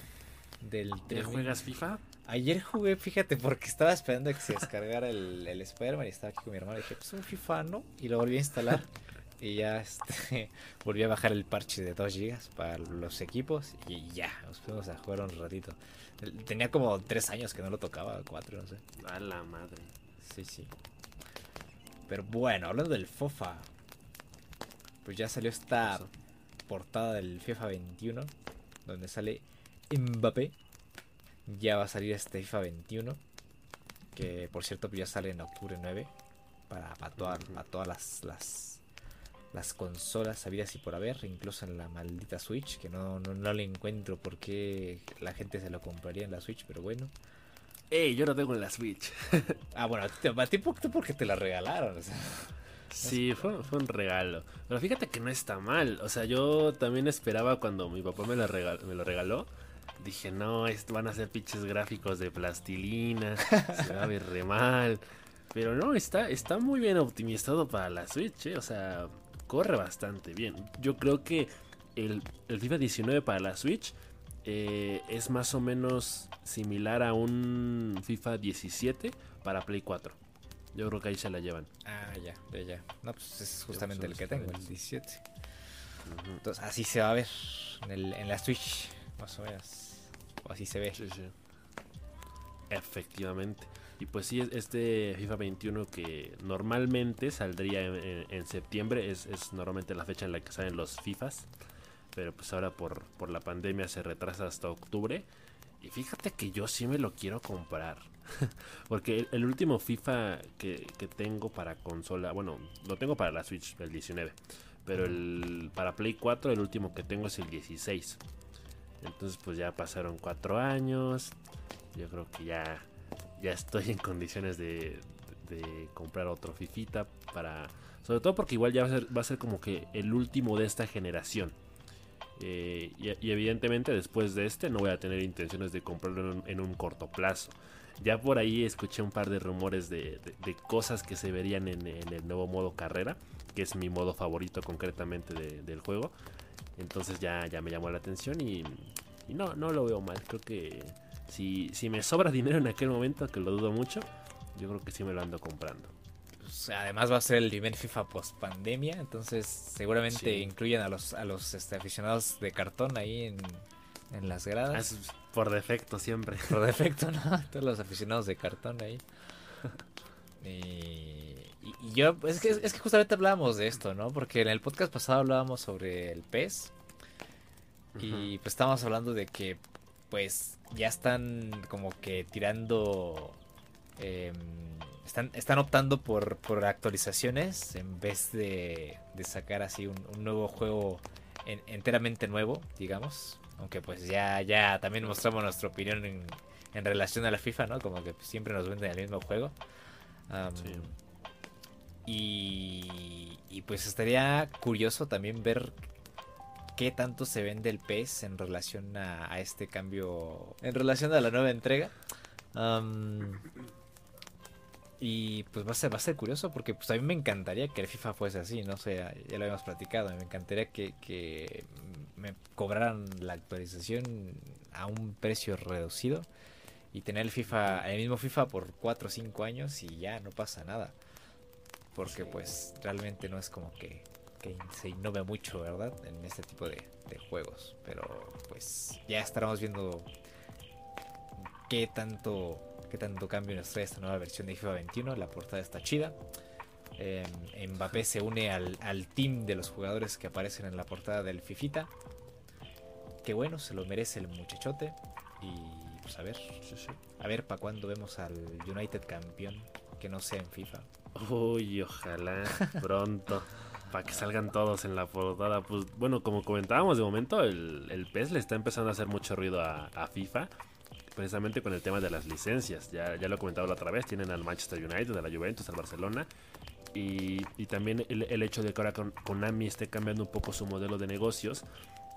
Del ¿Te juegas FIFA? Ayer jugué, fíjate, porque estaba esperando que se descargara el, el Spider-Man y estaba aquí con mi hermano y dije, pues un FIFA, ¿no? Y lo volví a instalar y ya este, volví a bajar el parche de 2 GB para los equipos y ya, nos fuimos a jugar un ratito. Tenía como 3 años que no lo tocaba, 4, no sé. A la madre. Sí, sí. Pero bueno, hablando del FOFA, pues ya salió esta portada del FIFA 21, donde sale Mbappé ya va a salir este FIFA 21. Que por cierto ya sale en octubre 9. Para, para, toda, para todas las, las, las, consolas sabidas y por haber. Incluso en la maldita Switch. Que no, no, no le encuentro por qué la gente se lo compraría en la Switch. Pero bueno. Ey, yo lo tengo en la Switch. ah, bueno, a ti porque te la regalaron. O sea. Sí, fue, fue, un regalo. Pero fíjate que no está mal. O sea, yo también esperaba cuando mi papá me, la regal me lo regaló dije, no, van a ser pinches gráficos de plastilina, se va a ver re mal. Pero no, está, está muy bien optimizado para la Switch, ¿eh? o sea, corre bastante bien. Yo creo que el, el FIFA 19 para la Switch eh, es más o menos similar a un FIFA 17 para Play 4. Yo creo que ahí se la llevan. Ah, ya, ya, ya. No, pues es justamente el que tengo, el 17. Uh -huh. Entonces, así se va a ver en, el, en la Switch, más o menos. O así se ve. Sí, sí. Efectivamente. Y pues sí, este FIFA 21 que normalmente saldría en, en, en septiembre, es, es, normalmente la fecha en la que salen los FIFAs. Pero pues ahora por, por la pandemia se retrasa hasta octubre. Y fíjate que yo sí me lo quiero comprar. Porque el, el, último FIFA que, que, tengo para consola, bueno, lo tengo para la Switch, el 19. Pero el, para Play 4 el último que tengo es el 16. Entonces pues ya pasaron cuatro años. Yo creo que ya, ya estoy en condiciones de, comprar otro Fifita para... Sobre todo porque igual ya va a ser, como que el último de esta generación. Eh, y, evidentemente después de este no voy a tener intenciones de comprarlo en un, corto plazo. Ya por ahí escuché un par de rumores de, cosas que se verían en, el nuevo modo carrera, que es mi modo favorito concretamente de, del juego. Entonces ya, ya me llamó la atención y, y, no, no lo veo mal. Creo que si, si me sobra dinero en aquel momento, que lo dudo mucho, yo creo que sí me lo ando comprando. Pues, además va a ser el primer FIFA post pandemia, entonces seguramente sí. incluyen a los, a los este, aficionados de cartón ahí en, en las gradas. Es por defecto siempre. Por defecto, ¿no? Todos los aficionados de cartón ahí. y, y, y, yo, es que, es que justamente hablábamos de esto, ¿no? Porque en el podcast pasado hablábamos sobre el PES. Uh -huh. Y pues estábamos hablando de que, pues, ya están como que tirando. Eh, están, están optando por, por actualizaciones en vez de, de sacar así un, un nuevo juego en, enteramente nuevo, digamos. Aunque pues ya, ya también mostramos nuestra opinión en, en relación a la FIFA, ¿no? Como que siempre nos venden el mismo juego. Um, sí. Y, y, pues estaría curioso también ver qué tanto se vende el PES en relación a, a este cambio, en relación a la nueva entrega. Um, y pues va a ser, va a ser curioso porque pues a mí me encantaría que el FIFA fuese así, no sé, ya lo habíamos platicado, me encantaría que, que me cobraran la actualización a un precio reducido y tener el FIFA, el mismo FIFA por 4 o 5 años y ya no pasa nada. Porque pues realmente no es como que, que se innove mucho, ¿verdad? En este tipo de, de juegos. Pero pues ya estaremos viendo qué tanto, qué tanto cambio nos trae esta nueva versión de FIFA 21. La portada está chida. Eh, Mbappé se une al, al, team de los jugadores que aparecen en la portada del Fifita. Que bueno, se lo merece el muchachote. Y pues a ver, a ver para cuándo vemos al United campeón que no sea en FIFA. Uy, ojalá pronto. para que salgan todos en la portada. Pues bueno, como comentábamos de momento, el, el PES le está empezando a hacer mucho ruido a, a FIFA precisamente con el tema de las licencias. Ya, ya lo he comentado la otra vez, tienen al Manchester United, a la Juventus, al Barcelona. Y, y también el, el, hecho de que ahora Konami esté cambiando un poco su modelo de negocios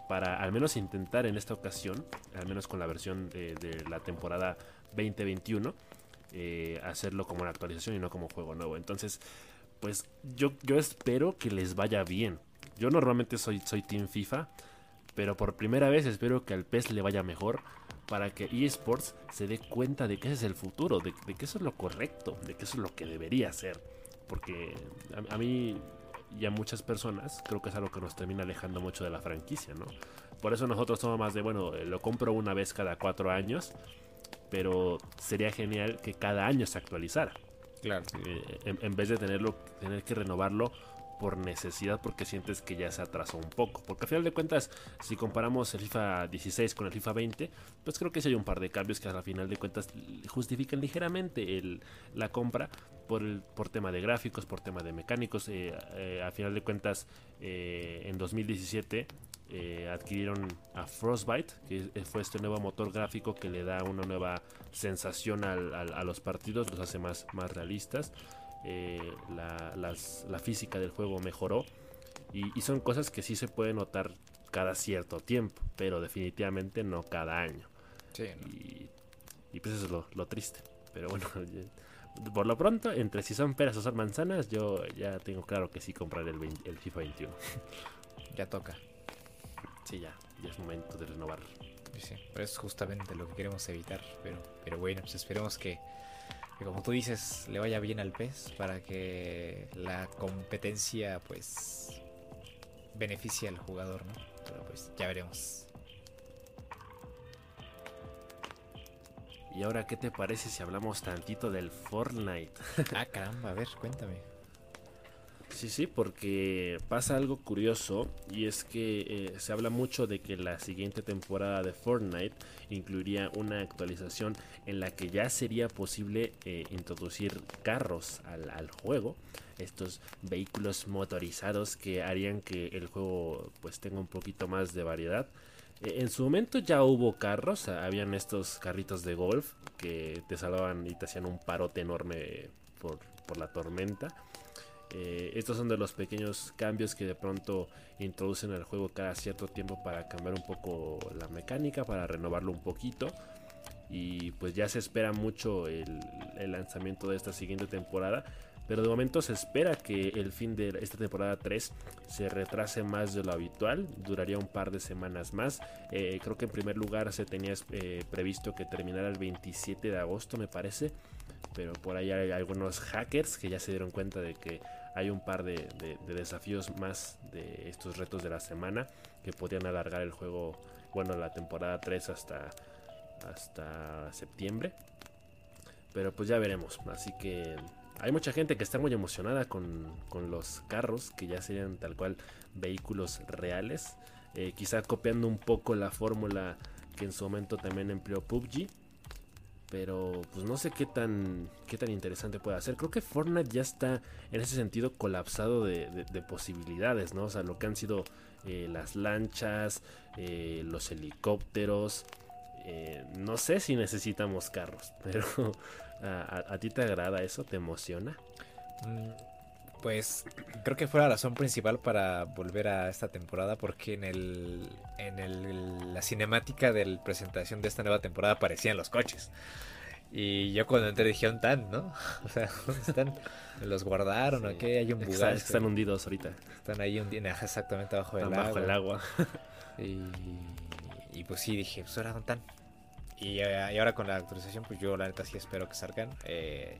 para al menos intentar en esta ocasión, al menos con la versión de, de la temporada 2021, eh, hacerlo como una actualización y no como juego nuevo. Entonces, pues yo, yo espero que les vaya bien. Yo normalmente soy, soy Team FIFA, pero por primera vez espero que al PES le vaya mejor para que eSports se dé cuenta de que ese es el futuro, de, que eso es lo correcto, de que eso es lo que debería ser. Porque a, a, mí y a muchas personas creo que es algo que nos termina alejando mucho de la franquicia, ¿no? Por eso nosotros somos más de, bueno, lo compro una vez cada cuatro años, pero sería genial que cada año se actualizara. Claro. Eh, en, en, vez de tenerlo, tener que renovarlo por necesidad porque sientes que ya se atrasó un poco. Porque al final de cuentas, si comparamos el FIFA 16 con el FIFA 20, pues creo que sí hay un par de cambios que al final de cuentas justifican ligeramente el, la compra por, el, por tema de gráficos, por tema de mecánicos. Eh, eh, al final de cuentas, eh, en 2017 eh, adquirieron a Frostbite, que fue este nuevo motor gráfico que le da una nueva sensación al, al, a los partidos, los hace más, más realistas. Eh, la, las, la, física del juego mejoró y, y, son cosas que sí se puede notar cada cierto tiempo, pero definitivamente no cada año. Sí, ¿no? y, y, pues eso es lo, lo, triste. Pero bueno, por lo pronto, entre si son peras o son manzanas, yo ya tengo claro que sí compraré el, 20, el FIFA 21. Ya toca. Sí, ya, ya es momento de renovar. Sí, pero es justamente lo que queremos evitar. Pero, pero bueno, pues esperemos que, que como tú dices, le vaya bien al pez para que la competencia pues beneficie al jugador, ¿no? Pero pues ya veremos. Y ahora, ¿qué te parece si hablamos tantito del Fortnite? ah, caramba, a ver, cuéntame. Sí, sí, porque pasa algo curioso y es que eh, se habla mucho de que la siguiente temporada de Fortnite incluiría una actualización en la que ya sería posible eh, introducir carros al, al, juego, estos vehículos motorizados que harían que el juego pues tenga un poquito más de variedad. Eh, en su momento ya hubo carros, habían estos carritos de golf que te salvaban y te hacían un parote enorme por, por la tormenta. Eh, estos son de los pequeños cambios que de pronto introducen al juego cada cierto tiempo para cambiar un poco la mecánica, para renovarlo un poquito. Y pues ya se espera mucho el, lanzamiento de esta siguiente temporada. Pero de momento se espera que el fin de esta temporada 3 se retrase más de lo habitual, duraría un par de semanas más. Eh, creo que en primer lugar se tenía eh, previsto que terminara el 27 de agosto, me parece. Pero por ahí hay algunos hackers que ya se dieron cuenta de que hay un par de, de, de desafíos más de estos retos de la semana que podrían alargar el juego, bueno, la temporada 3 hasta, hasta septiembre. Pero pues ya veremos. Así que hay mucha gente que está muy emocionada con, con, los carros, que ya serían tal cual vehículos reales. Eh, quizá copiando un poco la fórmula que en su momento también empleó PUBG. Pero pues no sé qué tan, qué tan interesante puede ser. Creo que Fortnite ya está en ese sentido colapsado de, de, de posibilidades, ¿no? O sea, lo que han sido eh, las lanchas, eh, los helicópteros. Eh, no sé si necesitamos carros, pero ¿A, a, ti te agrada eso? ¿Te emociona? Mm, pues creo que fue la razón principal para volver a esta temporada porque en el en el, la cinemática de la presentación de esta nueva temporada aparecían los coches. Y yo cuando entré dije, tan, ¿no? O sea, ¿dónde están? ¿Los guardaron sí. o qué? Hay un Bugatti. Están, están hundidos ahorita. Están ahí hundidos, exactamente abajo del agua. Bajo el agua. y, Y pues sí, dije, pues ahora tan. Y, eh, y, ahora con la actualización, pues yo la neta sí espero que salgan. Eh,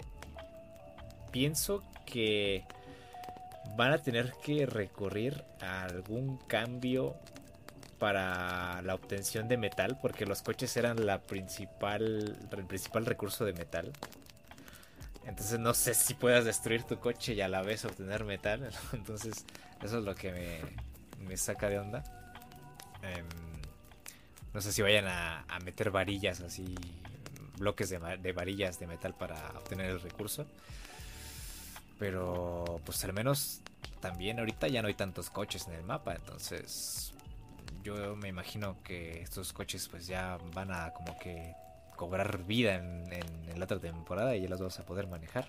pienso que van a tener que recurrir a algún cambio para la obtención de metal, porque los coches eran la principal, el principal recurso de metal. Entonces no sé si puedas destruir tu coche y a la vez obtener metal. Entonces eso es lo que me, saca de onda. Em, no sé si vayan a, meter varillas así, bloques de, de, varillas de metal para obtener el recurso. Pero pues al menos también ahorita ya no hay tantos coches en el mapa. Entonces yo me imagino que estos coches pues ya van a como que cobrar vida en, la otra temporada y ya las vas a poder manejar.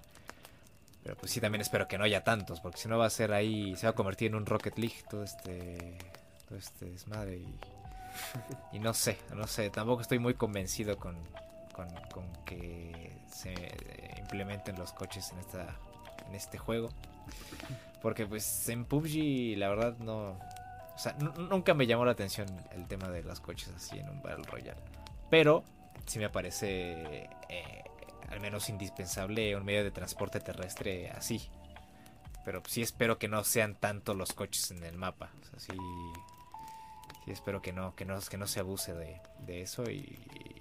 Pero pues sí, también espero que no haya tantos, porque si no va a ser ahí, se va a convertir en un Rocket League todo este, todo este desmadre. Y, y no sé, no sé, tampoco estoy muy convencido con, con, que se implementen los coches en, esta, en este juego. Porque pues en PUBG la verdad no... O sea, nunca me llamó la atención el tema de los coches así en un Battle Royale. Pero sí me parece eh, al menos indispensable un medio de transporte terrestre así. Pero sí espero que no sean tanto los coches en el mapa. O sea, sí, espero que no, que no, que no se abuse de, eso y, y,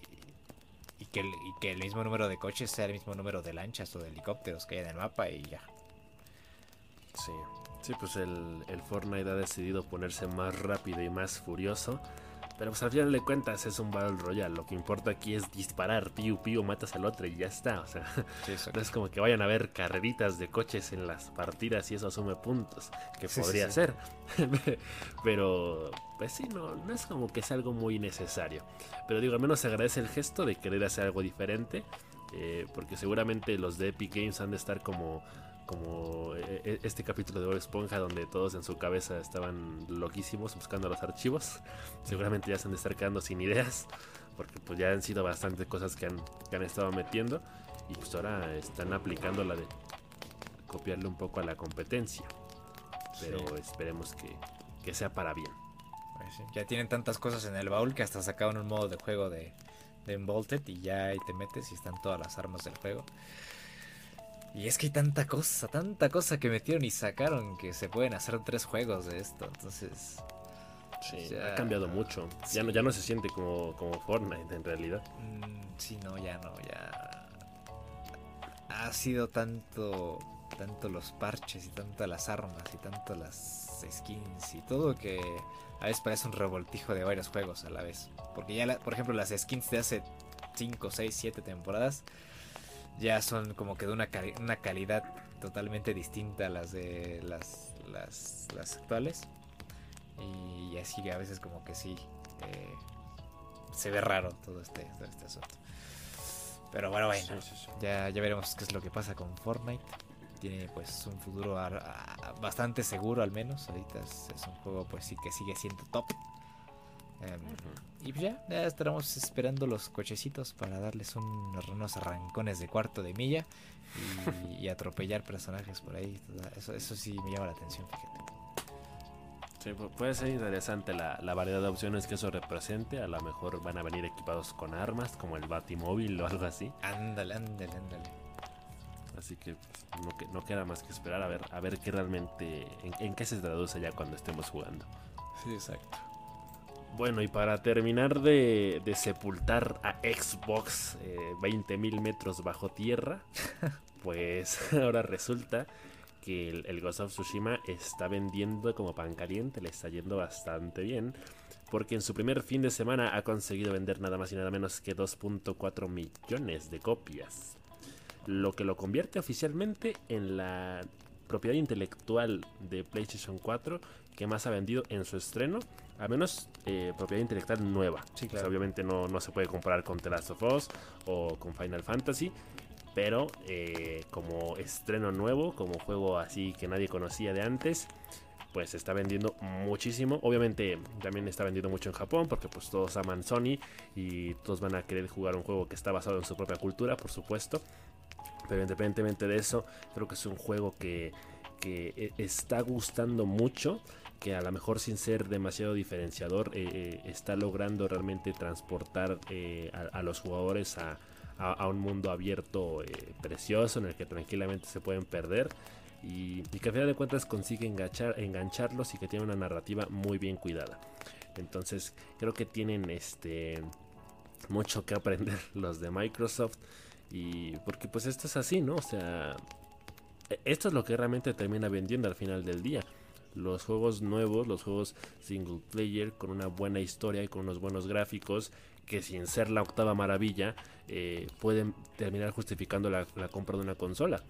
que el, y que el mismo número de coches sea el mismo número de lanchas o de helicópteros que hay en el mapa y ya. Sí, sí, pues el, el Fortnite ha decidido ponerse más rápido y más furioso pero pues al final de cuentas es un Battle Royale. Lo que importa aquí es disparar, piu piu, matas al otro y ya está. O sea, no es como que vayan a ver carreritas de coches en las partidas y eso asume puntos. Que podría ser. Pero, pues sí, no, no es como que sea algo muy necesario. Pero digo, al menos se agradece el gesto de querer hacer algo diferente. Eh, porque seguramente los de Epic Games han de estar como como eh, eh, este capítulo de Bob Esponja donde todos en su cabeza estaban loquísimos buscando los archivos. Seguramente ya se han de estar quedando sin ideas porque pues ya han sido bastantes cosas que han, que han estado metiendo y pues ahora están aplicando la de copiarle un poco a la competencia. Pero esperemos que, que, sea para bien. Pues ya tienen tantas cosas en el baúl que hasta sacaron un modo de juego de, de Involted y ya ahí te metes y están todas las armas del juego. Y es que hay tanta cosa, tanta cosa que metieron y sacaron que se pueden hacer tres juegos de esto. Entonces. Sí, ha cambiado mucho. Ya, no, ya no se siente como, como Fortnite en realidad. Mm, sí, no, ya no, ya. Ha sido tanto. Tanto los parches y tanto las armas y tanto las skins y todo que a veces parece un revoltijo de varios juegos a la vez. Porque ya, por ejemplo, las skins de hace 5, 6, 7 temporadas ya son como que de una, una calidad totalmente distinta a las de las, las, actuales. Y así a veces como que sí, eh, se ve raro todo este, este asunto. Pero bueno, bueno, Ya, ya veremos qué es lo que pasa con Fortnite. Tiene pues un futuro bastante seguro al menos. Ahorita es, es, un juego pues sí que sigue siendo top. Em, y pues ya, ya estaremos esperando los cochecitos para darles unos arrancones de cuarto de milla y, atropellar personajes por ahí. Eso, eso sí me llama la atención, fíjate. Sí, puede ser interesante la, variedad de opciones que eso represente. A lo mejor van a venir equipados con armas, como el Batimóvil o algo así. Ándale, ándale, ándale. Así que pues, no, no, queda más que esperar a ver, a ver qué realmente, en, en qué se traduce ya cuando estemos jugando. Sí, exacto. Bueno, y para terminar de, sepultar a Xbox 20.000 eh, metros bajo tierra, pues ahora resulta que el, Ghost of Tsushima está vendiendo como pan caliente, le está yendo bastante bien, porque en su primer fin de semana ha conseguido vender nada más y nada menos que 2.4 millones de copias, lo que lo convierte oficialmente en la propiedad intelectual de PlayStation 4 que más ha vendido en su estreno, al menos eh, propiedad intelectual nueva. obviamente no, no, se puede comparar con The Last of Us o con Final Fantasy, pero eh, como estreno nuevo, como juego así que nadie conocía de antes, pues está vendiendo muchísimo. Obviamente también está vendiendo mucho en Japón porque pues todos aman Sony y todos van a querer jugar un juego que está basado en su propia cultura, por supuesto. Pero independientemente de eso, creo que es un juego que, que e, está gustando mucho que a lo mejor sin ser demasiado diferenciador eh, eh, está logrando realmente transportar eh, a, los jugadores a, un mundo abierto precioso en el que tranquilamente se pueden perder y, que a final de cuentas consigue enganchar, engancharlos y que tiene una narrativa muy bien cuidada. Entonces creo que tienen este mucho que aprender los de Microsoft y porque pues esto es así, ¿no? O sea, e, esto es lo que realmente termina vendiendo al final del día los juegos nuevos, los juegos single player con una buena historia y con unos buenos gráficos que sin ser la octava maravilla eh, pueden terminar justificando la, compra de una consola.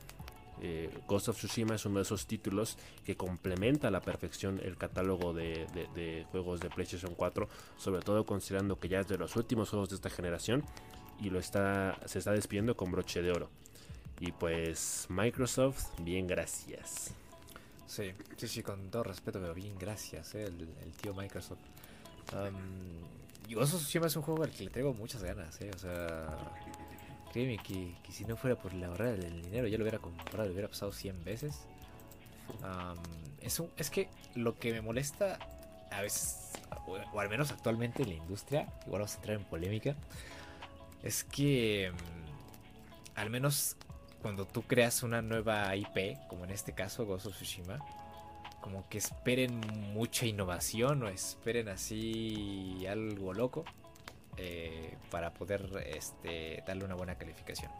Eh, Ghost of Tsushima es uno de esos títulos que complementa a la perfección el catálogo de, juegos de PlayStation 4, sobre todo considerando que ya es de los últimos juegos de esta generación y lo está, se está despidiendo con broche de oro. Y pues Microsoft, bien gracias. Sí, sí, sí, con todo respeto, pero bien, gracias, eh, el, tío Microsoft. Um, y of Tsushima es un juego al que le tengo muchas ganas, eh, o sea, créeme que, si no fuera por la ahorrar del dinero, ya lo hubiera comprado, lo hubiera pasado 100 veces. es, un, es que lo que me molesta a veces, o, al menos actualmente en la industria, igual vamos a entrar en polémica, es que mm, al menos cuando tú creas una nueva IP, como en este caso Ghost of Tsushima, como que esperen mucha innovación o esperen así algo loco eh, para poder este, darle una buena calificación.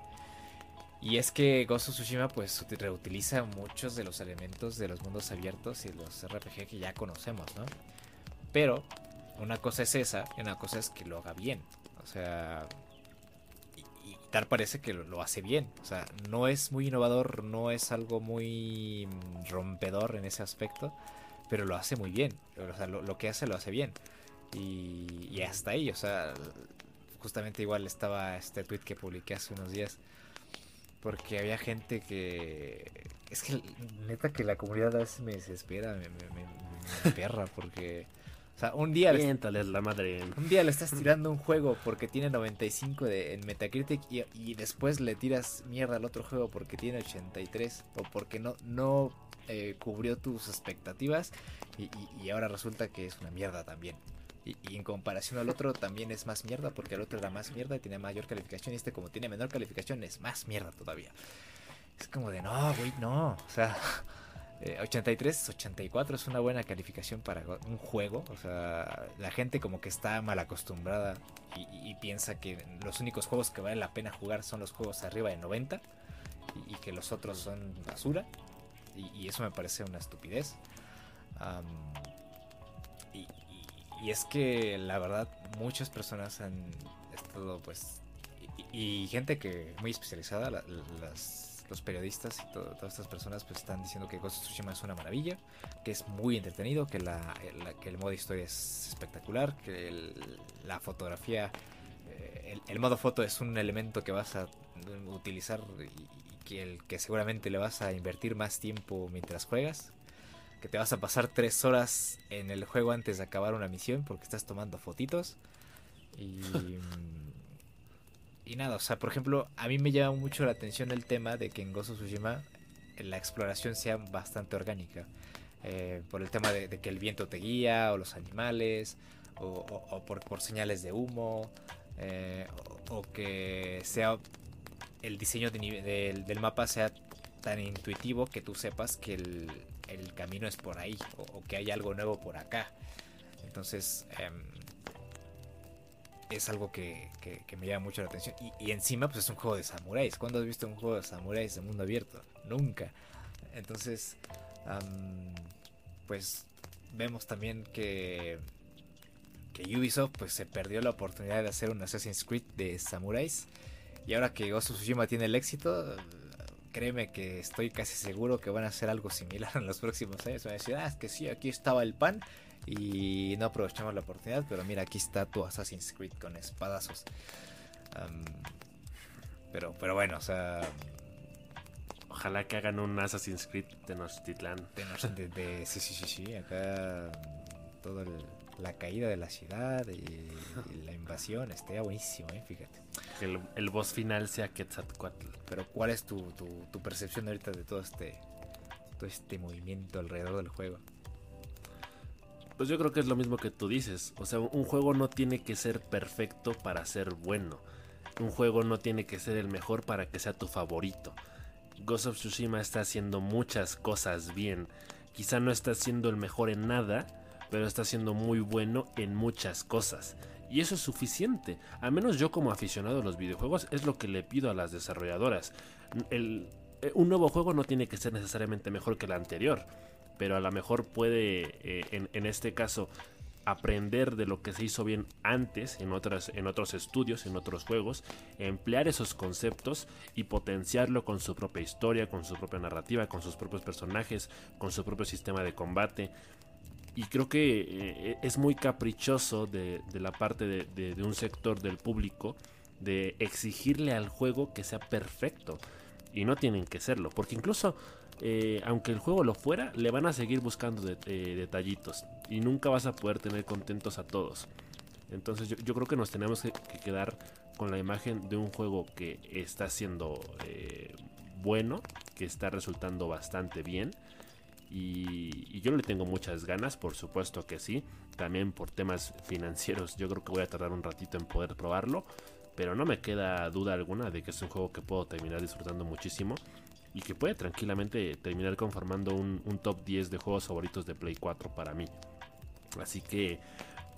Y es que Ghost of Tsushima pues reutiliza muchos de los elementos de los mundos abiertos y los RPG que ya conocemos, ¿no? Pero una cosa es esa y una cosa es que lo haga bien. O sea, tal parece que lo, hace bien. O sea, no es muy innovador, no es algo muy rompedor en ese aspecto, pero lo hace muy bien. O sea, lo, que hace lo hace bien. Y, hasta ahí, o sea, justamente igual estaba este tweet que publiqué hace unos días. Porque había gente que... Es que neta que la comunidad a veces me desespera, me, me perra, porque un día. Le, la madre. Un día le estás tirando un juego porque tiene 95 de, en Metacritic y, después le tiras mierda al otro juego porque tiene 83 o porque no, no eh, cubrió tus expectativas y, ahora resulta que es una mierda también. Y, en comparación al otro también es más mierda porque el otro era más mierda y tiene mayor calificación y este como tiene menor calificación es más mierda todavía. Es como de no, güey, no. O sea, 83, eh, 84 es una buena calificación para un juego. O sea, la gente como que está mal acostumbrada y, piensa que los únicos juegos que vale la pena jugar son los juegos arriba de 90 y, que los otros son basura. Y, eso me parece una estupidez. y, es que la verdad muchas personas han estado pues... Y, gente que muy especializada, las los periodistas y todas estas personas pues están diciendo que Ghost of Tsushima es una maravilla, que es muy entretenido, que, la, que el modo historia es espectacular, que la fotografía, eh, el, modo foto es un elemento que vas a utilizar y, que, el, que seguramente le vas a invertir más tiempo mientras juegas, que te vas a pasar tres horas en el juego antes de acabar una misión porque estás tomando fotitos y... y nada, o sea, por ejemplo, a mí me llama mucho la atención el tema de que en of Tsushima la exploración sea bastante orgánica. Eh, por el tema de, que el viento te guía, o los animales, o, por, señales de humo, eh, o, que sea el diseño del mapa sea tan intuitivo que tú sepas que el, camino es por ahí, o, que hay algo nuevo por acá. Entonces, em, es algo que, me llama mucho la atención. Y, encima, pues es un juego de samuráis. ¿Cuándo has visto un juego de samuráis de mundo abierto? Nunca. Entonces, pues vemos también que, que Ubisoft pues se perdió la oportunidad de hacer un Assassin's Creed de samuráis. Y ahora que Ghost of Tsushima tiene el éxito, créeme que estoy casi seguro que van a hacer algo similar en los próximos años. Van a decir, ah, es que sí, aquí estaba el pan y no aprovechamos la oportunidad, pero mira, aquí está tu Assassin's Creed con espadazos. pero, pero bueno, o sea. Ojalá que hagan un Assassin's Creed de Tenochtitlan. De, de, sí, sí, sí, sí. Acá toda la caída de la ciudad y, la invasión estaría buenísimo, ¿eh? fíjate. Que el, el, boss final sea Quetzalcoatl. Pero ¿cuál es tu, tu, tu percepción ahorita de todo este, todo este movimiento alrededor del juego? Pues yo creo que es lo mismo que tú dices. O sea, un juego no tiene que ser perfecto para ser bueno. Un juego no tiene que ser el mejor para que sea tu favorito. Ghost of Tsushima está haciendo muchas cosas bien. Quizá no está siendo el mejor en nada, pero está siendo muy bueno en muchas cosas. Y eso es suficiente. Al menos yo como aficionado a los videojuegos es lo que le pido a las desarrolladoras. Eh, un nuevo juego no tiene que ser necesariamente mejor que el anterior, pero a lo mejor puede, eh, en, este caso, aprender de lo que se hizo bien antes en, otras, en otros estudios, en otros juegos, emplear esos conceptos y potenciarlo con su propia historia, con su propia narrativa, con sus propios personajes, con su propio sistema de combate. Y creo que eh, es muy caprichoso de, la parte de un sector del público de exigirle al juego que sea perfecto y no tienen que serlo, porque incluso eh, aunque el juego lo fuera, le van a seguir buscando eh, detallitos y nunca vas a poder tener contentos a todos. Entonces yo, creo que nos tenemos que, quedar con la imagen de un juego que está siendo eh, bueno, que está resultando bastante bien. Y, y, yo le tengo muchas ganas, por supuesto que sí. También por temas financieros, yo creo que voy a tardar un ratito en poder probarlo. Pero no me queda duda alguna de que es un juego que puedo terminar disfrutando muchísimo y que puede tranquilamente terminar conformando un, top 10 de juegos favoritos de Play 4 para mí. Así que,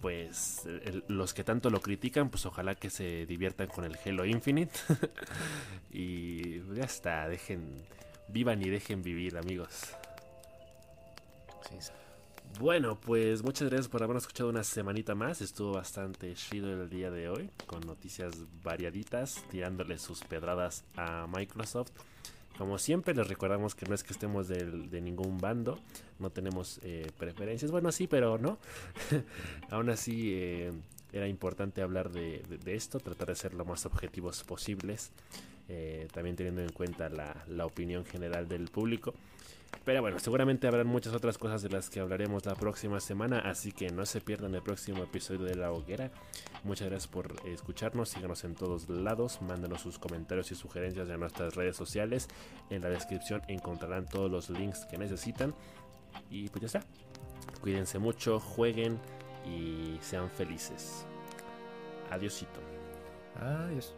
pues, los que tanto lo critican, pues ojalá que se diviertan con el Halo Infinite. y ya está, dejen, vivan y dejen vivir, amigos. Bueno, pues muchas gracias por habernos escuchado una semanita más. Estuvo bastante chido el día de hoy, con noticias variaditas, tirándole sus pedradas a Microsoft. Como siempre, les recordamos que no es que estemos de, ningún bando, no tenemos eh, preferencias. Bueno, sí, pero no. Aún así, eh, era importante hablar de, esto, tratar de ser lo más objetivos posibles, eh, también teniendo en cuenta la opinión general del público. Pero bueno, seguramente habrán muchas otras cosas de las que hablaremos la próxima semana, así que no se pierdan el próximo episodio de La Hoguera. Muchas gracias por escucharnos, síganos en todos lados, mándenos sus comentarios y sugerencias en nuestras redes sociales. En la descripción encontrarán todos los links que necesitan. Y pues ya está. Cuídense mucho, jueguen y sean felices. Adiósito. Adiós.